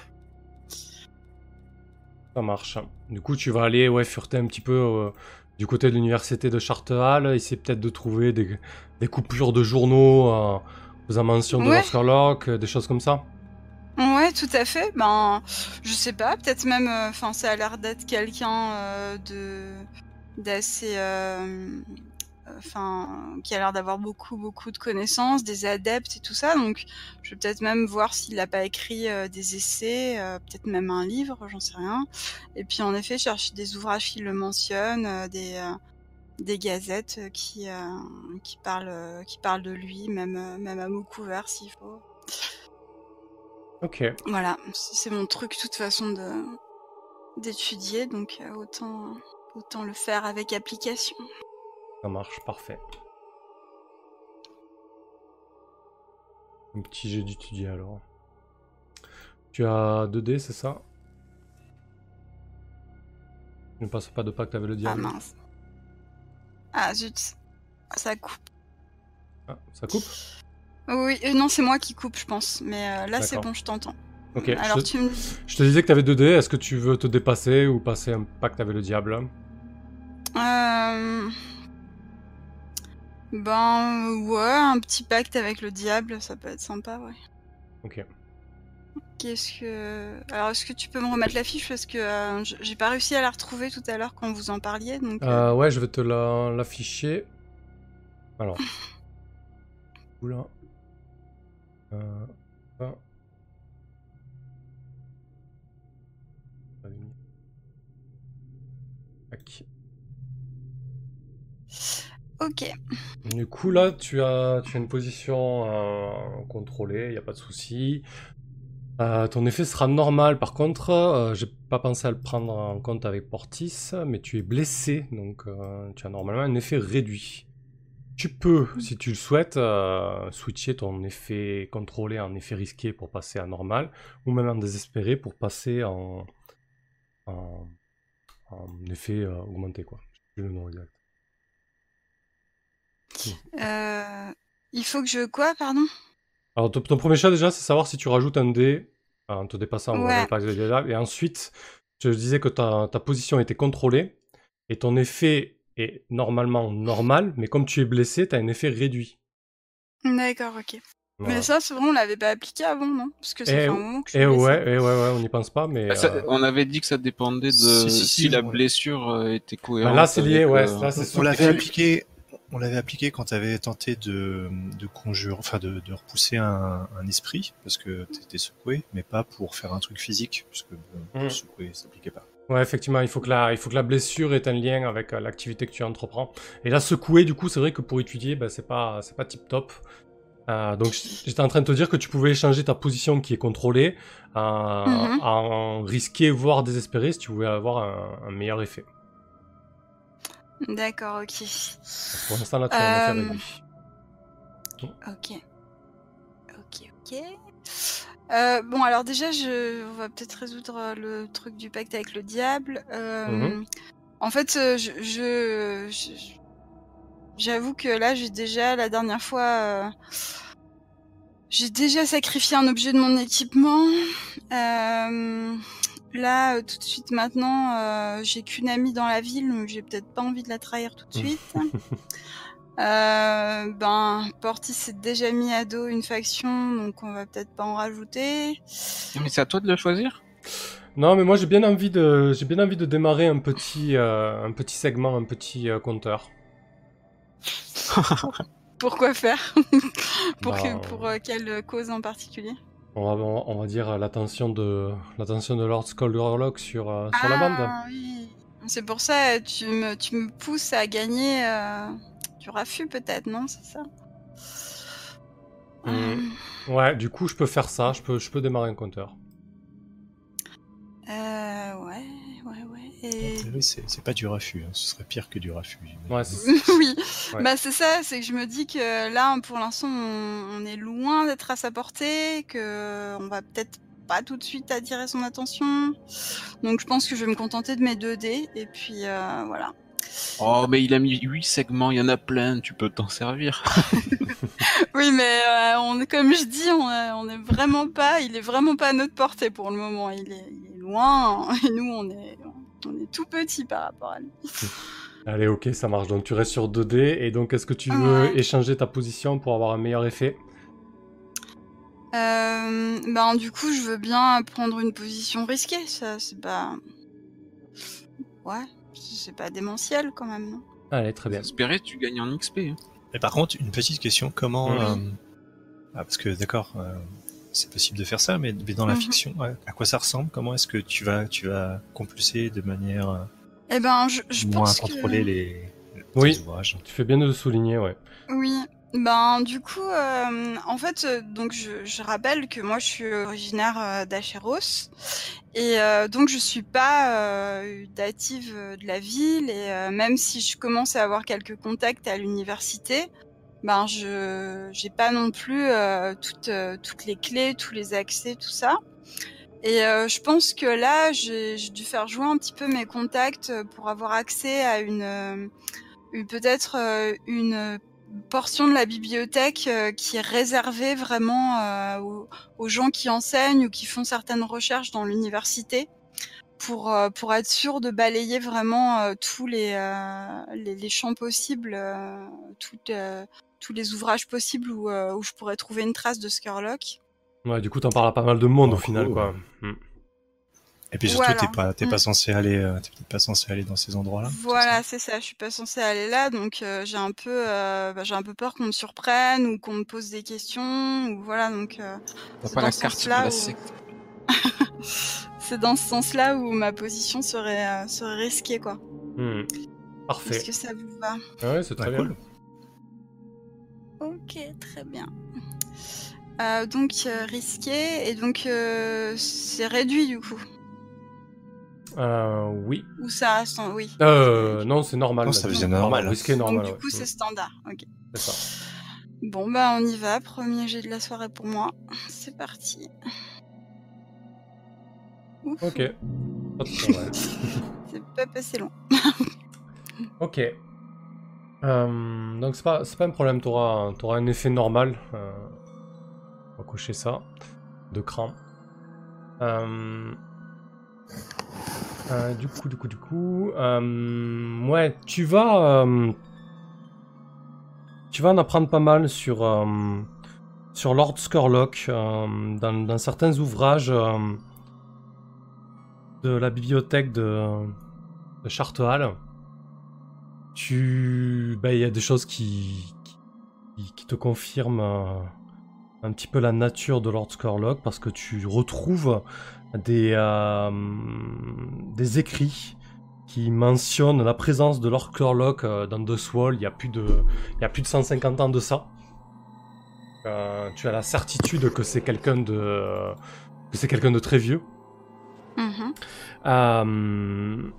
Ça marche. Du coup, tu vas aller ouais, fureter un petit peu euh, du côté de l'université de Charterhall, essayer peut-être de trouver des, des coupures de journaux euh, faisant mention de Ouais. leur Sherlock, euh, des choses comme ça. Ouais, tout à fait. Ben, je sais pas, peut-être même. Enfin, ça a l'air d'être quelqu'un euh, de d'assez. euh, Enfin, qui a l'air d'avoir beaucoup, beaucoup de connaissances, des adeptes et tout ça. Donc, je vais peut-être même voir s'il n'a pas écrit euh, des essais, euh, peut-être même un livre, j'en sais rien. Et puis, en effet, chercher des ouvrages qui le mentionnent, euh, des euh, des gazettes euh, qui euh, qui parlent euh, qui parlent de lui, même euh, même à mots couverts s'il faut. Ok. Voilà, c'est mon truc de toute façon d'étudier, donc euh, autant autant le faire avec application. Ça marche, parfait. Un petit jet d'étudier alors. Tu as 2D, c'est ça? Ne passe pas de pacte avec le Ah diable. mince. Ah zut, ça coupe. Ah, ça coupe? Oui, euh, non, c'est moi qui coupe, je pense. Mais euh, là, c'est bon, je t'entends. Ok, Alors je, te, tu me je te disais que tu avais 2D, est-ce que tu veux te dépasser ou passer un pacte avec le diable? Euh... Ben ouais, un petit pacte avec le diable, ça peut être sympa, ouais. Ok. Qu'est-ce que... Alors, est-ce que tu peux me remettre la fiche? Parce que euh, j'ai pas réussi à la retrouver tout à l'heure quand vous en parliez, donc... euh, ouais, je vais te la- l'afficher. Alors. Oula. Ok. Du coup, là, tu as, tu as une position euh, contrôlée, il n'y a pas de souci. Euh, ton effet sera normal. Par contre, euh, j'ai pas pensé à le prendre en compte avec Portis, mais tu es blessé, donc euh, tu as normalement un effet réduit. Tu peux, si tu le souhaites, euh, switcher ton effet contrôlé en effet risqué pour passer à normal, ou même en désespéré pour passer en, en, en effet euh, augmenté, quoi. Je sais plus le nom exact. Euh... Il faut que je... Quoi, pardon? Alors, ton, ton premier chat, déjà, c'est savoir si tu rajoutes un dé en te dépassant Ouais. Et ensuite, je disais que ta, ta position était contrôlée et ton effet est normalement normal, mais comme tu es blessé, tu as un effet réduit. D'accord, ok. Voilà. Mais ça, c'est vrai, on l'avait pas appliqué avant, non? Parce que ça Eh fait un moment que je suis Et blessée. ouais, eh ouais, ouais, on n'y pense pas, mais. Ah, ça- euh, on avait dit que ça dépendait de Si, si, si, si, la ouais. blessure euh, était cohérente. bah là, c'est lié, ouais. euh, Là, c'est On l'avait appliqué, on l'avait appliqué quand tu avais tenté de, de conjurer, enfin de, de repousser un, un esprit, parce que tu étais secoué, mais pas pour faire un truc physique, puisque bon, Mm. secoué, ça s'appliquait pas. Ouais, effectivement, il faut, que la, il faut que la blessure ait un lien avec euh, l'activité que tu entreprends. Et là, secouer, du coup, c'est vrai que pour étudier, ben, c'est pas, tip top. Euh, donc, j'étais en train de te dire que tu pouvais changer ta position qui est contrôlée euh, Mhm. en risqué, voire désespéré, si tu voulais avoir un, un meilleur effet. D'accord, ok. Pour l'instant, là, tu as un effet réduit. Ok. Ok, ok. Euh, bon, alors déjà, je... on va peut-être résoudre euh, le truc du pacte avec le diable. Euh, Mhm. En fait, je... J'avoue que là, j'ai déjà, la dernière fois, euh, j'ai déjà sacrifié un objet de mon équipement. Euh, là, tout de suite maintenant, j'ai qu'une amie dans la ville, donc j'ai peut-être pas envie de la trahir tout de suite. Euh, ben, Portis s'est déjà mis à dos une faction, donc on va peut-être pas en rajouter. Mais c'est à toi de le choisir Non, mais moi j'ai bien envie de, j'ai bien envie de démarrer un petit, euh, un petit segment, un petit euh, compteur. Pourquoi faire? Pour, Bah, que- pour euh, quelle cause en particulier? On va, on va dire l'attention de, l'attention de Lord Skullrock sur, euh, sur la bande. Ah oui. C'est pour ça, tu me, tu me pousses à gagner euh, raffut peut-être, non C'est ça? Mm. Ouais, du coup je peux faire ça, je peux, je peux démarrer un compteur. Euh, ouais, ouais, ouais. Et... Oui, c'est c'est pas du raffut, hein. ce serait pire que du raffut. Ouais, oui, Ouais. bah c'est ça, c'est que je me dis que là, pour l'instant, on, on est loin d'être à sa portée, que on va peut-être pas tout de suite attirer son attention. Donc je pense que je vais me contenter de mes 2 dés et puis euh, voilà. Oh, mais il a mis 8 segments, il y en a plein, tu peux t'en servir. Oui, mais euh, on est comme je dis, on, est- on est vraiment pas, il est vraiment pas à notre portée pour le moment. Il est, il est loin et nous, on est, on est tout petit par rapport à lui. Allez, ok, ça marche. Donc tu restes sur 2D et donc est-ce que tu veux Ouais. échanger ta position pour avoir un meilleur effet? Euh, ben du coup, je veux bien prendre une position risquée. Ça, c'est pas, ouais, c'est pas démentiel quand même. Non? Allez, très bien. Espérer, tu gagnes en XP. hein. Mais par contre, une petite question, comment... Oui. euh, ah, parce que d'accord, euh, c'est possible de faire ça, mais, mais dans la Mhm. fiction, ouais, à quoi ça ressemble? Comment est-ce que tu vas, tu vas compulser de manière euh, Eh ben, je, je moins pense contrôler que les, Oui. les ouvrages? Tu fais bien de le souligner, ouais. Oui, ben du coup, euh, en fait, euh, donc je, je rappelle que moi je suis originaire euh, d'Acheros et euh, donc je suis pas native de la ville et même si je commence à avoir quelques contacts à l'université, ben je j'ai pas non plus toutes toutes les clés, tous les accès, tout ça. Et euh, je pense que là, j'ai dû faire jouer un petit peu mes contacts pour avoir accès à une, une- peut-être une portion de la bibliothèque euh, qui est réservée vraiment euh, aux, aux gens qui enseignent ou qui font certaines recherches dans l'université pour euh, pour être sûr de balayer vraiment euh, tous les, euh, les les champs possibles, euh, toutes, euh, tous les ouvrages possibles où, euh, où je pourrais trouver une trace de Skurlock. Ouais, du coup, t'en parles à pas mal de monde au final, cool. quoi. Hmm. Et puis surtout, Voilà. t'es pas, t'es Mm. pas censé aller, euh, t'es peut-être pas censé aller dans ces endroits-là. c'est Voilà, c'est ça. Je suis pas censée aller là, donc euh, j'ai un peu, euh, bah, j'ai un peu peur qu'on me surprenne ou qu'on me pose des questions ou voilà. Donc euh, C'est pas dans la ce où- dans ce sens-là où ma position serait euh, serait risquée, quoi. Hmm. Parfait. Est-ce que ça vous va? Ah ouais, c'est très bien. cool. Ok, très bien. Euh, donc euh, risqué et donc euh, c'est réduit du coup. Euh, oui. Ou ça reste en... oui. Euh, non, c'est normal. Non, ça devient Pardon, normal. Risqué, normal, donc du ouais. coup c'est Hmm, standard. Ok. c'est ça. Bon bah on y va. Premier jet de la soirée pour moi. C'est parti. Ouf, Ok. C'est pas passé long. Ok. Euh, donc c'est pas, c'est pas un problème, t'auras, t'auras un effet normal. Euh, on va cocher ça. De cran. Euh, euh, du coup, du coup, du coup... euh, ouais, tu vas... euh, tu vas en apprendre pas mal sur, sur Lord Skurlock dans, certains ouvrages de la bibliothèque de, de Chartehall tu bah, il y a des choses qui qui, te confirment un petit peu la nature de Lord Skurlock parce que tu retrouves des euh, des écrits qui mentionnent la présence de Lord Skurlock euh, dans The Swall il y a plus de il y a plus de 150 ans de ça Euh, tu as la certitude que c'est quelqu'un de que c'est quelqu'un de très vieux Mhm. euh,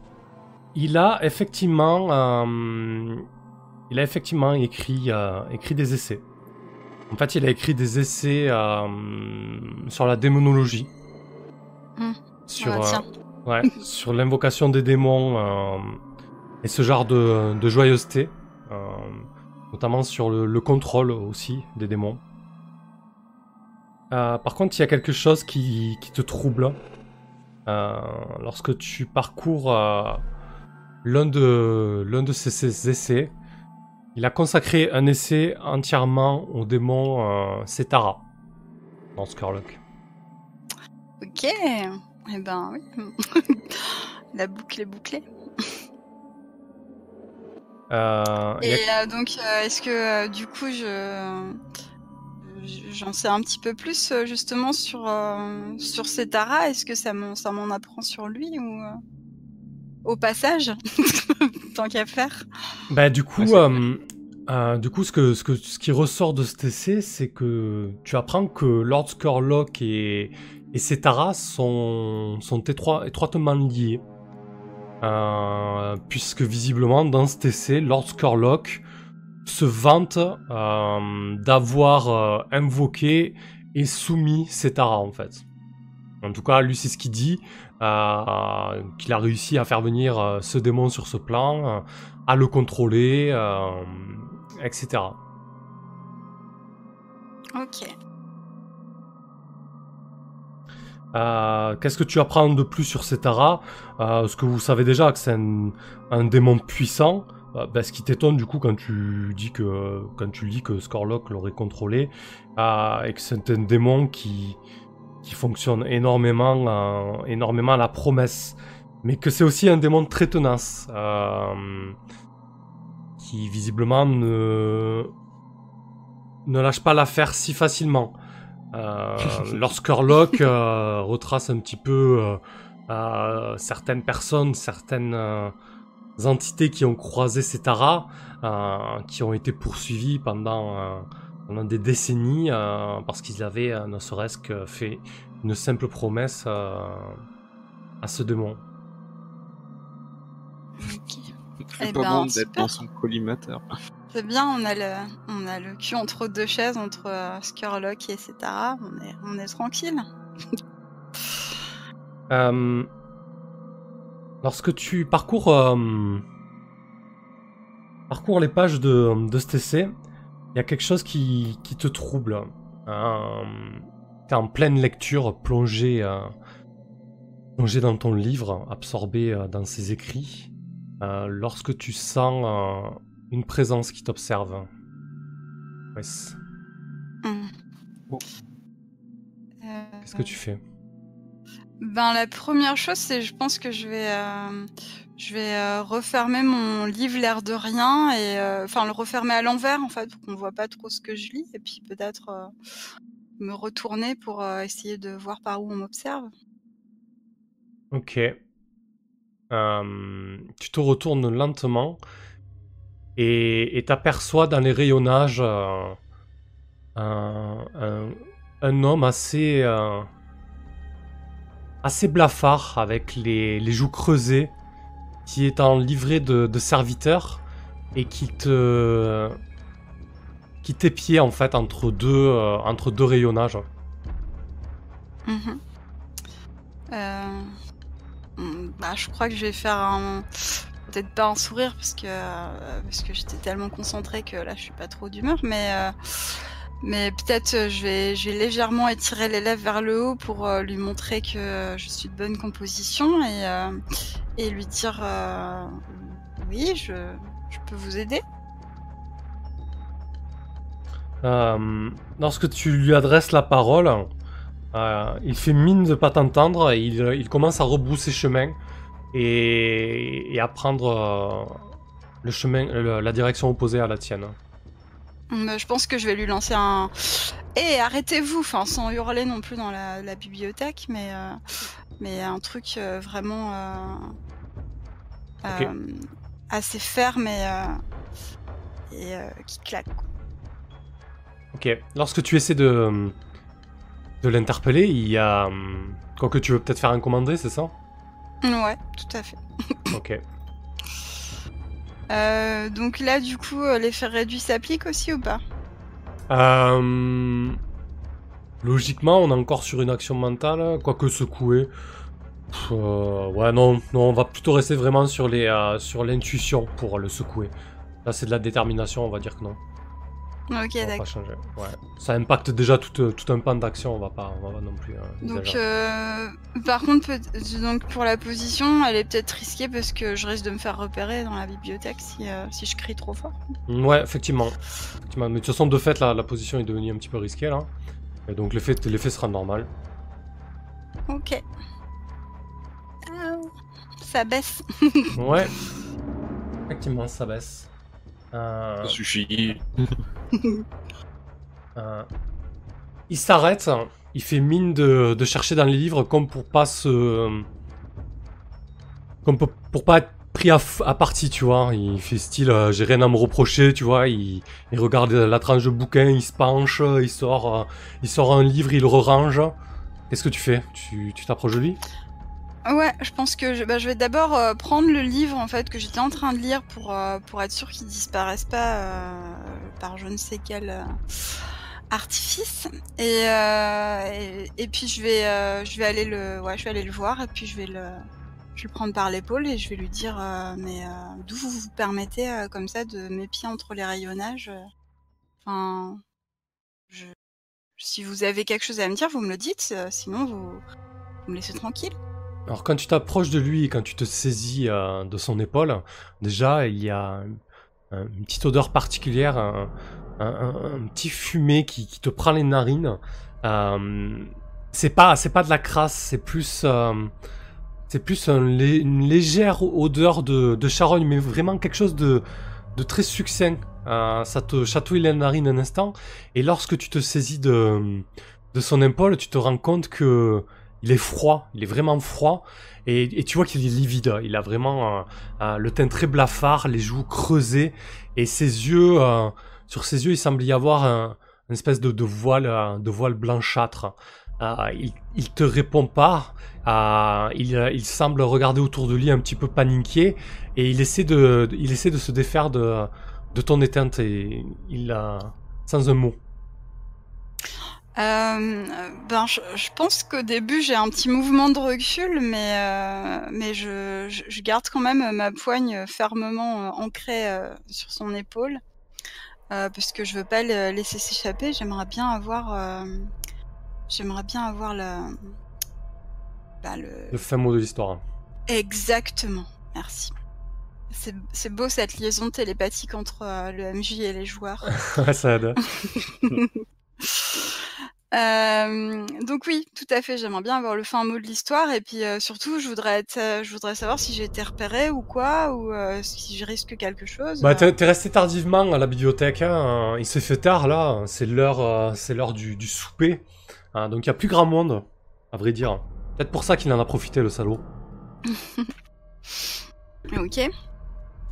il a effectivement, il a effectivement écrit, écrit des essais. En fait, il a écrit des essais sur la démonologie, Sur, Ah, tiens. euh, ouais, sur l'invocation des démons euh, et ce genre de, de joyeuseté, euh, notamment sur le, le contrôle aussi des démons. Par contre, il y a quelque chose qui, qui te trouble. euh, lorsque tu parcours l'un de, l'un de ces, ces essais, il a consacré un essai entièrement au démon euh, Setara dans Skurlock. Ok. Eh ben oui. La boucle est bouclée. Euh, a- Et euh, donc, euh, est-ce que euh, du coup, je je- j'en sais un petit peu plus euh, justement sur euh, sur Setara Est-ce que ça m'en ça m'en apprend sur lui ou euh, au passage? Tant qu'à faire Bah, du coup, Ouais, euh, euh, du coup, ce que, ce que, ce qui ressort de cet essai, c'est que tu apprends que Lord Skurlock et, et Setara sont, sont étroi- étroitement liés. Euh, puisque visiblement, dans cet essai, Lord Skurlock se vante euh, d'avoir euh, invoqué et soumis Setara, en fait. En tout cas, lui, c'est ce qu'il dit, qu'il a réussi à faire venir ce démon sur ce plan, à le contrôler, etc. Ok. Euh, Qu'est-ce que tu apprends de plus sur Setara euh, Ce que vous savez déjà, que c'est un, un démon puissant. Euh, bah, ce qui t'étonne du coup quand tu dis que quand tu lis que Scorlock l'aurait contrôlé euh, et que c'est un démon qui qui fonctionne énormément énormément à la promesse, mais que c'est aussi un démon très tenace euh, qui visiblement ne ne lâche pas l'affaire si facilement. Euh, lorsque Skurlock euh, retrace un petit peu euh, euh, certaines personnes, certaines euh, entités qui ont croisé Setara, euh, qui ont été poursuivies pendant, euh, pendant des décennies euh, parce qu'ils avaient euh, ne serait-ce que fait une simple promesse euh, à ce démon. C'est Eh pas ben, bon d'être dans son collimateur. C'est bien, on a le, on a le cul entre deux chaises, entre euh, et Setara. On est, on est tranquille. Euh, lorsque tu parcours, euh, parcours les pages de, de cet essai, il y a quelque chose qui, qui te trouble. Euh, T'es en pleine lecture, plongé, plongé dans ton livre, absorbé dans ses écrits, lorsque tu sens une présence qui t'observe. Wes, Hum. Oh. Euh, qu'est-ce que tu fais? Ben la première chose, c'est je pense que je vais, euh, je vais euh, refermer mon livre l'air de rien et euh, enfin le refermer à l'envers en fait pour qu'on voit pas trop ce que je lis et puis peut-être me retourner pour essayer de voir par où on m'observe. Ok. Euh, tu te retournes lentement et t'aperçois dans les rayonnages euh, un, homme assez, euh, assez blafard avec les, les joues creusées qui est en livrée de, de serviteur et qui te qui t'épiait en fait entre deux, euh, entre deux rayonnages. Mhm. Euh, hum, bah, je crois que je vais faire un peut-être pas un sourire parce que euh, parce que j'étais tellement concentrée que là je suis pas trop d'humeur mais euh, mais peut-être euh, je vais je vais légèrement étirer les lèvres vers le haut pour lui montrer que je suis de bonne composition et et lui dire oui je je peux vous aider. Lorsque tu lui adresses la parole, il fait mine de pas t'entendre et il, il commence à rebrousser chemin et, et à prendre euh, le chemin, le- la direction opposée à la tienne. Hum, Je pense que je vais lui lancer un. Eh, arrêtez-vous Enfin, sans hurler non plus dans la, la bibliothèque, mais, euh, mais un truc euh, vraiment euh, assez ferme et, et qui claque. quoi. Ok. Lorsque tu essaies de, de l'interpeller, il y a. hum, Quoique tu veux peut-être faire un commandé, c'est ça? Ouais, tout à fait. Ok. Euh, donc là, du coup, euh, l'effet réduit s'applique aussi ou pas? Euh, Logiquement, on est encore sur une action mentale, quoique secouer. Pff, euh, ouais, non, non, on va plutôt rester vraiment sur les sur l'intuition pour le secouer. Là, c'est de la détermination, on va dire que non. Ok, d'accord. changer. Ouais. Ça impacte déjà tout, euh, tout un pan d'action, on va pas, on va pas non plus. euh, Donc, euh, par contre, donc pour la position, elle est peut-être risquée parce que je risque de me faire repérer dans la bibliothèque si, euh, si je crie trop fort. Mm, Ouais, effectivement. effectivement. Mais de toute façon, de fait, la, la position est devenue un petit peu risquée là. Et donc l'effet sera normal. Ok. Aouh. Ça baisse. Ouais. Effectivement, ça baisse. Euh, Ça suffit. euh, il s'arrête, il fait mine de, de chercher dans les livres comme pour pas se. Comme pour, pour pas être pris à, partie, tu vois. Il fait style, euh, j'ai rien à me reprocher, tu vois. Il, il regarde la tranche de bouquin, il se penche, il sort, euh, il sort un livre, il le range. Qu'est-ce que tu fais? Tu t'approches de lui? Ouais, je pense que je, bah, je vais d'abord euh, prendre le livre en fait que j'étais en train de lire pour euh, pour être sûr qu'il disparaisse pas euh, par je ne sais quel euh, artifice. Et, euh, et et puis je vais euh, je vais aller le ouais je vais aller le voir et puis je vais le je vais le prendre par l'épaule et je vais lui dire mais d'où vous vous permettez comme ça de mes pieds entre les rayonnages enfin je si vous avez quelque chose à me dire vous me le dites sinon vous vous me laissez tranquille Alors quand tu t'approches de lui et quand tu te saisis euh, de son épaule, déjà il y a un- une petite odeur particulière, un, petit fumé qui, te prend les narines. Euh, c'est pas c'est pas de la crasse, c'est plus euh, c'est plus une légère odeur de, charogne, mais vraiment quelque chose de très succinct. Ça te chatouille les narines un instant, et lorsque tu te saisis de son épaule, tu te rends compte que il est froid, il est vraiment froid, et, tu vois qu'il est livide. Il a vraiment euh, euh, le teint très blafard, les joues creusées, et ses yeux, euh, sur ses yeux, il semble y avoir un, une espèce de, voile, de voile blanchâtre. Il, il te répond pas. il, semble regarder autour de lui un petit peu paniqué, et il essaie de, il essaie de se défaire de, de ton éteinte, et il a sans un mot. Euh, ben, je, je pense qu'au début j'ai un petit mouvement de recul, mais euh, mais je, je, je garde quand même ma poigne fermement euh, ancrée euh, sur son épaule, parce que je veux pas le laisser s'échapper. J'aimerais bien avoir, j'aimerais bien avoir le, bah, le... Le mot de l'histoire. exactement. Merci. C'est c'est beau cette liaison télépathique entre le MJ et les joueurs. Ça aide. Euh, donc oui, tout à fait. J'aimerais bien avoir le fin mot de l'histoire et puis euh, surtout, je voudrais être, euh, je voudrais savoir si j'ai été repéré ou quoi ou si je risque quelque chose. Bah, t'es resté tardivement à la bibliothèque. hein. Il s'est fait tard là. C'est l'heure, c'est l'heure du, du souper. Hein, donc il y a plus grand monde, à vrai dire. Peut-être pour ça qu'il en a profité, le salaud. Ok.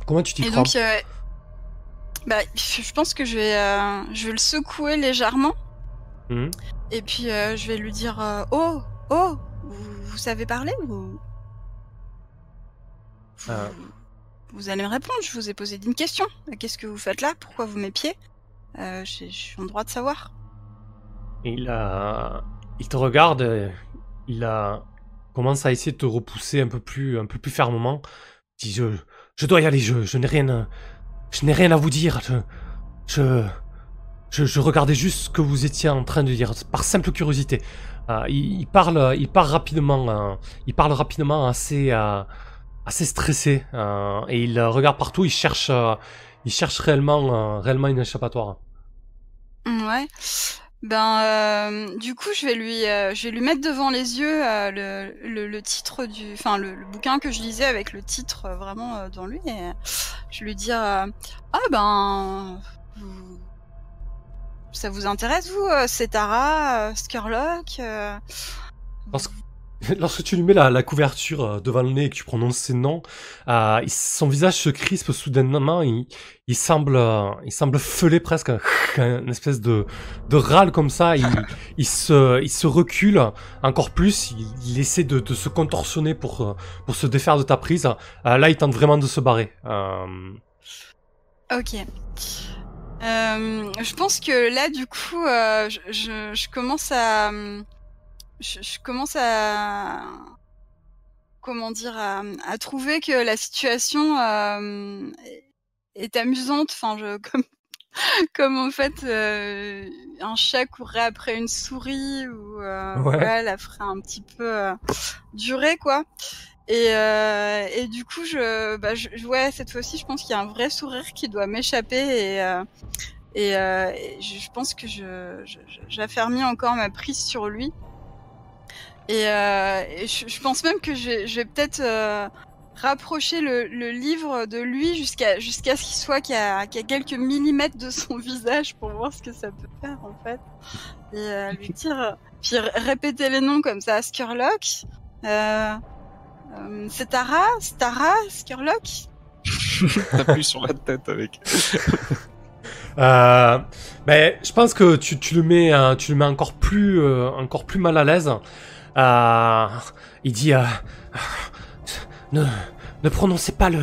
Comment tu t'y prends donc, bah, je pense que je vais, je vais le secouer légèrement Mhm. et puis euh, je vais lui dire euh, oh oh vous, vous savez parler ou vous, Euh. vous allez me répondre Je vous ai posé une question. Qu'est-ce que vous faites là? Pourquoi vous m'épiez? Je je suis en droit de savoir. Il a, il te regarde. Il a commence à essayer de te repousser un peu plus, un peu plus fermement. Il dit je, je dois y aller. Je, je n'ai rien, à- je n'ai rien à vous dire. Je, je, je, je regardais juste ce que vous étiez en train de dire par simple curiosité. Euh, il, il parle, il parle rapidement. euh, il parle rapidement, assez, euh, assez stressé. euh, et il regarde partout. Il cherche, euh, il cherche réellement, euh, réellement une échappatoire. Ouais. Ben, du coup, je vais lui, je vais lui mettre devant les yeux le, le, le titre du, enfin le, le bouquin que je lisais avec le titre vraiment dans lui, et je lui dis euh, ah ben, vous- ça vous intéresse vous, euh, Cetara, euh, Skurlock euh, lorsque tu lui mets la, la couverture devant le nez et que tu prononces ses noms, euh, son visage se crispe soudainement. Il, il semble, euh, il semble feuler presque, un, un espèce de, de râle comme ça. Il, il se, il se recule encore plus. Il, il essaie de, de se contorsionner pour, pour se défaire de ta prise. Euh, là, il tente vraiment de se barrer. Ok. Euh, je pense que là, du coup, euh, je, je, je commence à, je, je commence à, comment dire, à, à trouver que la situation euh, est- amusante. Enfin, je, comme, comme en fait euh, un chat courrait après une souris ou euh, Ouais. ouais, la ferait un petit peu euh, durer quoi. Et, euh, et du coup, je, bah, cette fois-ci, je pense qu'il y a un vrai sourire qui doit m'échapper et, euh, euh, je, pense que je, j'affermis encore ma prise sur lui. Et, je, pense même que je vais, peut-être rapprocher le, livre de lui jusqu'à jusqu'à ce qu'il soit qu'à quelques millimètres de son visage pour voir ce que ça peut faire en fait. Et lui dire, puis répéter les noms comme ça, Skurlock, euh, euh, c'est Tara, c'est Tara, Skurlock. T'appuies sur la tête avec. Euh, ben, je pense que tu, tu le mets, euh, tu le mets encore plus, euh, encore plus mal à l'aise. Euh, il dit, euh, ne, ne prononcez pas le,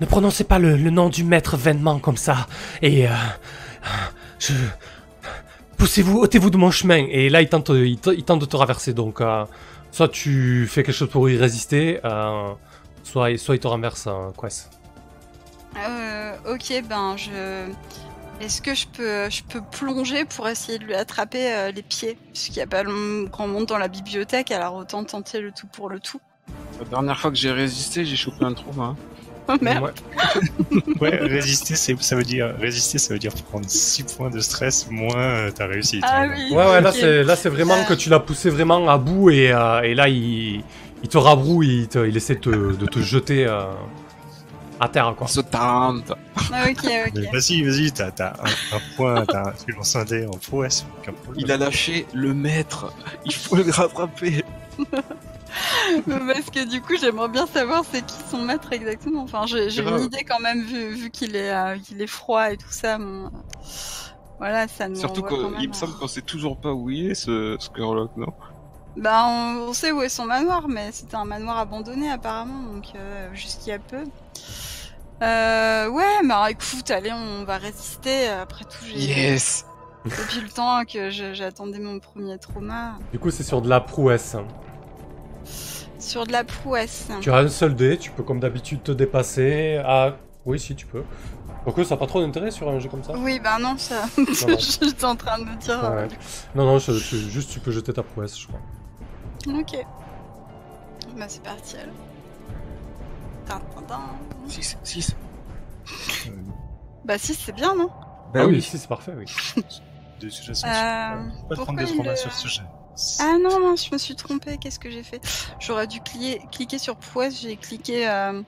ne prononcez pas le, le nom du maître vainement comme ça. Et euh, je, poussez-vous, ôtez-vous de mon chemin. Et là, il tente, il, te- il tente de te raverser. Donc, euh, soit tu fais quelque chose pour y résister, euh, soit, soit il te renverse, euh, Quest. Euh, ok, ben je. Est-ce que je peux, je peux plonger pour essayer de lui attraper euh, les pieds? Puisqu'il n'y a pas grand monde dans la bibliothèque, alors autant tenter le tout pour le tout. La dernière fois que j'ai résisté, j'ai chopé un trou. Hein. Oh merde Ouais. Ouais, résister, ça veut dire résister, ça veut dire prendre 6 points de stress moins euh, ta réussite. Ah hein. oui Ouais, ouais, là ok. c'est là c'est vraiment que tu l'as poussé vraiment à bout et, euh, et là il, il te rabrouille, il, te- il essaie de te, de te jeter euh, à terre quoi. On se tente. Ah, Ok, Mais ok. Vas-y, vas-y, t'as un, un point, t'as- tu lances un dé en prouesse. Il a lâché le maître. Il faut le rattraper. Parce que du coup, j'aimerais bien savoir c'est qui son maître exactement. Enfin, j'ai une idée quand même, vu, vu qu'il est, euh, qu'il est froid et tout ça. Voilà, ça nous Surtout qu'il me à- semble qu'on sait toujours pas où il est, ce Skurlock, non? Bah, on, on sait où est son manoir, mais c'était un manoir abandonné apparemment, donc euh, jusqu'il y a peu. Euh, ouais, bah écoute, allez, on va résister. Après tout, j'ai Yes depuis le temps que je- j'attendais mon premier trauma Du coup c'est sur de la prouesse. Sur de la prouesse. Tu as un seul dé, tu peux comme d'habitude te dépasser. Ah oui si tu peux. Pourquoi ça n'a pas trop d'intérêt sur un jeu comme ça Oui, bah non, ça. non. J'étais en train de dire. euh, Ouais. Non non, je- je- juste tu peux jeter ta prouesse je crois. Ok. Bah c'est parti alors. Tin, tin, tin. 6, 6. Euh, Bah si, c'est bien, non? Bah ah oui, oui. si c'est parfait oui. de toute façon, Euh, je peux pas pourquoi prendre traumas le- sur ce jet. Ah non, non, je me suis trompée, qu'est-ce que j'ai fait? J'aurais dû cliquer, cliquer sur prouesse, j'ai cliqué euh,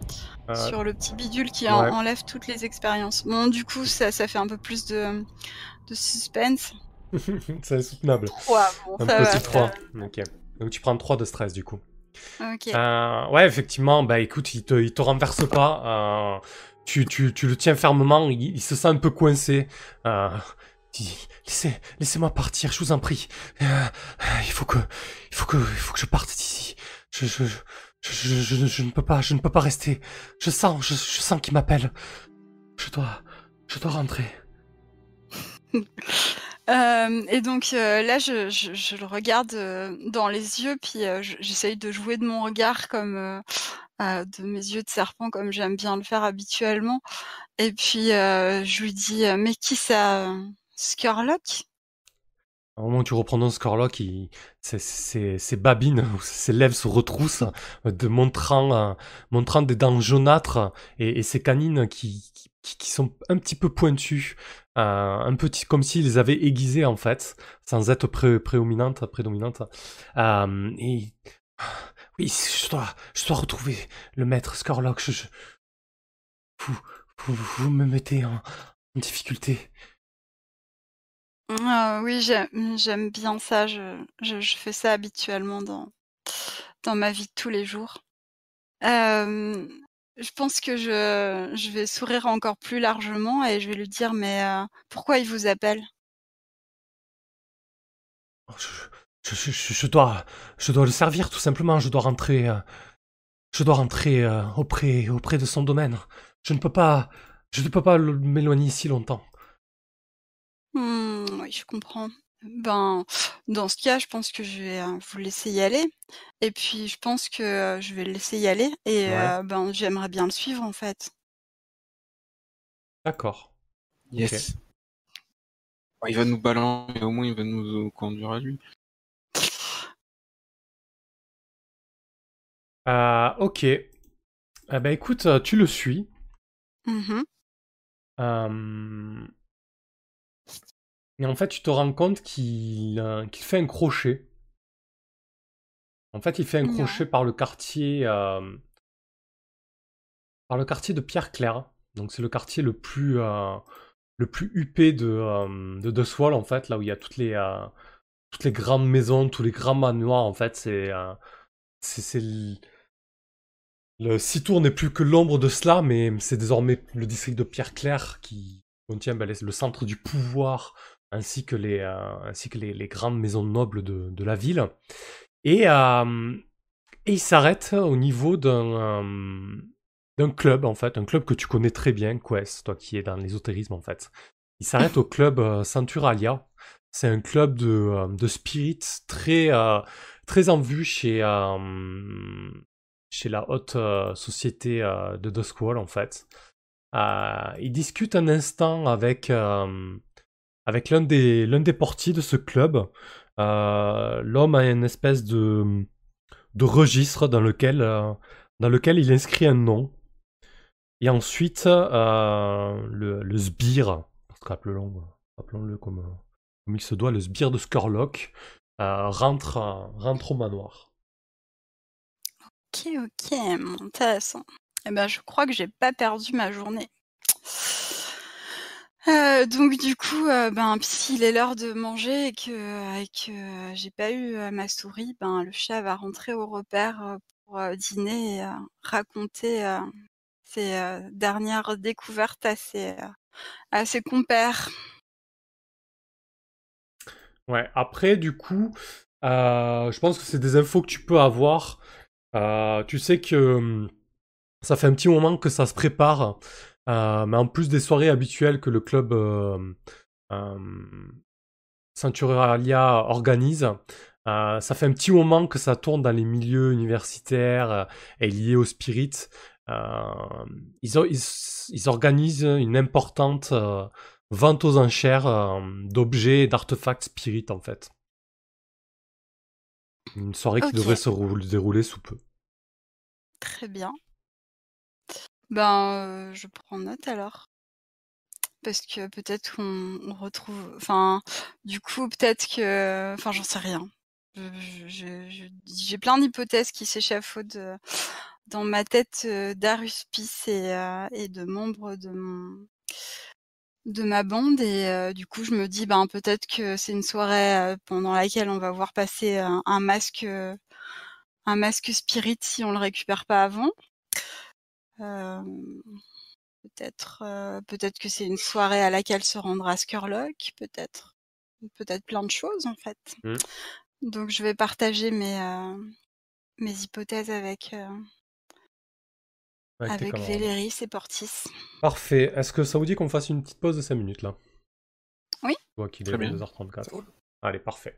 Euh, sur le petit bidule qui en- enlève toutes les expériences. Bon, du coup, ça, ça fait un peu plus de, de suspense. c'est soutenable. 3, bon, Un ça va. petit ça 3. Ok. Donc tu prends 3 de stress du coup. va. Ok. Euh, ouais, effectivement, bah écoute, il te, il te renverse pas. tu, tu, tu le tiens fermement, il, il se sent un peu coincé. Il laissez, laissez-moi partir, je vous en prie. Euh, il faut que, il faut que, il faut que je parte d'ici. Je, je, je, je, ne peux pas, je ne peux pas rester. Je sens, je, sens qu'il m'appelle. Je dois, je dois rentrer. Euh, et donc euh, là, je, je, le regarde dans les yeux, puis je- j'essaye de jouer de mon regard comme de mes yeux de serpent, comme j'aime bien le faire habituellement. Et puis je lui dis, mais qui ça, Skurlock? Au moment où tu ton Scorlock, ses, babines, ses lèvres se retroussent, de montrant, euh, montrant des dents jaunâtres et, et ses canines qui, sont un petit peu pointues, euh, un petit comme s'il les avait aiguisées en fait, sans être pré, prédominante. Euh, oui, je dois, retrouver le maître Scorlock. Vous, me mettez en difficulté. Ah oui, j'aime j'aime bien ça. Je, fais ça habituellement dans, ma vie de tous les jours. Je pense que je, vais sourire encore plus largement et je vais lui dire, mais euh, pourquoi il vous appelle? Oh, Je, dois, je dois le servir tout simplement. Je dois rentrer, euh, je dois rentrer euh, auprès, de son domaine. Je ne peux pas, je ne peux pas m'éloigner si longtemps. Hmm, oui, je comprends. Ben, dans ce cas, je pense que je vais euh, vous laisser y aller. Et puis, je pense que euh, je vais le laisser y aller. Et Ouais. euh, ben, j'aimerais bien le suivre, en fait. D'accord. Yes. Il va nous balancer, mais au moins il va nous conduire à lui. Euh, ok. Eh ben écoute, euh, tu le suis. Mhm. Euh, Et en fait, tu te rends compte qu'il euh, qu'il fait un crochet. En fait, il fait un crochet par le quartier, euh, par le quartier de Pierre-Claire. Donc c'est le quartier le plus, euh, le plus huppé de, euh, de en fait, là où il y a toutes les, euh, toutes les grandes maisons, tous les grands manoirs, en fait. C'est euh, c'est c'est le... le Citour n'est plus que l'ombre de cela, mais c'est désormais le district de Pierre-Claire qui contient ben, les- le centre du pouvoir ainsi que les, euh, ainsi que les, les grandes maisons nobles de, de la ville. Et, euh, et il s'arrête au niveau d'un euh, d'un club, en fait, un club que tu connais très bien, Quest, toi qui es dans l'ésotérisme, en fait. Il s'arrête au club Centuralia. C'est un club de, euh, de spirit très, très en vue chez, chez la haute société de Duskwall, en fait. Il discute un instant avec, avec l'un des, l'un des portiers de ce club. Euh, L'homme a une espèce de, de registre dans lequel, euh, dans lequel il inscrit un nom. Et ensuite, euh, le, le sbire, rappelons-le rappelons-le comme, il se doit, le sbire de Skurlock, rentre, rentre au manoir. Ok, ok, intéressant. Eh ben, je crois que j'ai pas perdu ma journée. Euh, donc du coup, euh, ben s'il est l'heure de manger et que, j'ai pas eu euh, ma souris, ben le chat va rentrer au repère pour dîner et raconter ses dernières découvertes à ses, compères. Ouais, après, du coup, je pense que c'est des infos que tu peux avoir. Tu sais que hum, ça fait un petit moment que ça se prépare, euh, mais en plus des soirées habituelles que le club euh, euh, Centuralia organise, euh, ça fait un petit moment que ça tourne dans les milieux universitaires euh, et liés au spirit. Euh, ils, o- ils, ils organisent une importante vente aux enchères d'objets et d'artefacts spirit en fait. Une soirée qui devrait se rou- dérouler sous peu. Très bien. Ben, je prends note alors. Parce que peut-être qu'on on retrouve. Enfin, du coup, peut-être que. Enfin, j'en sais rien. J'ai plein d'hypothèses qui s'échafaudent dans ma tête d'Aruspice et, de membres de mon de ma bande et du coup je me dis ben peut-être que c'est une soirée pendant laquelle on va voir passer un, masque un masque spirit si on le récupère pas avant peut-être euh, peut-être que c'est une soirée à laquelle se rendra Skurlock, peut-être peut-être plein de choses en fait. Mm. Donc je vais partager mes euh, mes hypothèses avec euh, Avec avec. Véléris et Portis. Parfait. Est-ce que ça vous dit qu'on fasse une petite pause de 5 minutes là? Oui. Je vois qu'il est Très bien. 2h34. Allez, parfait.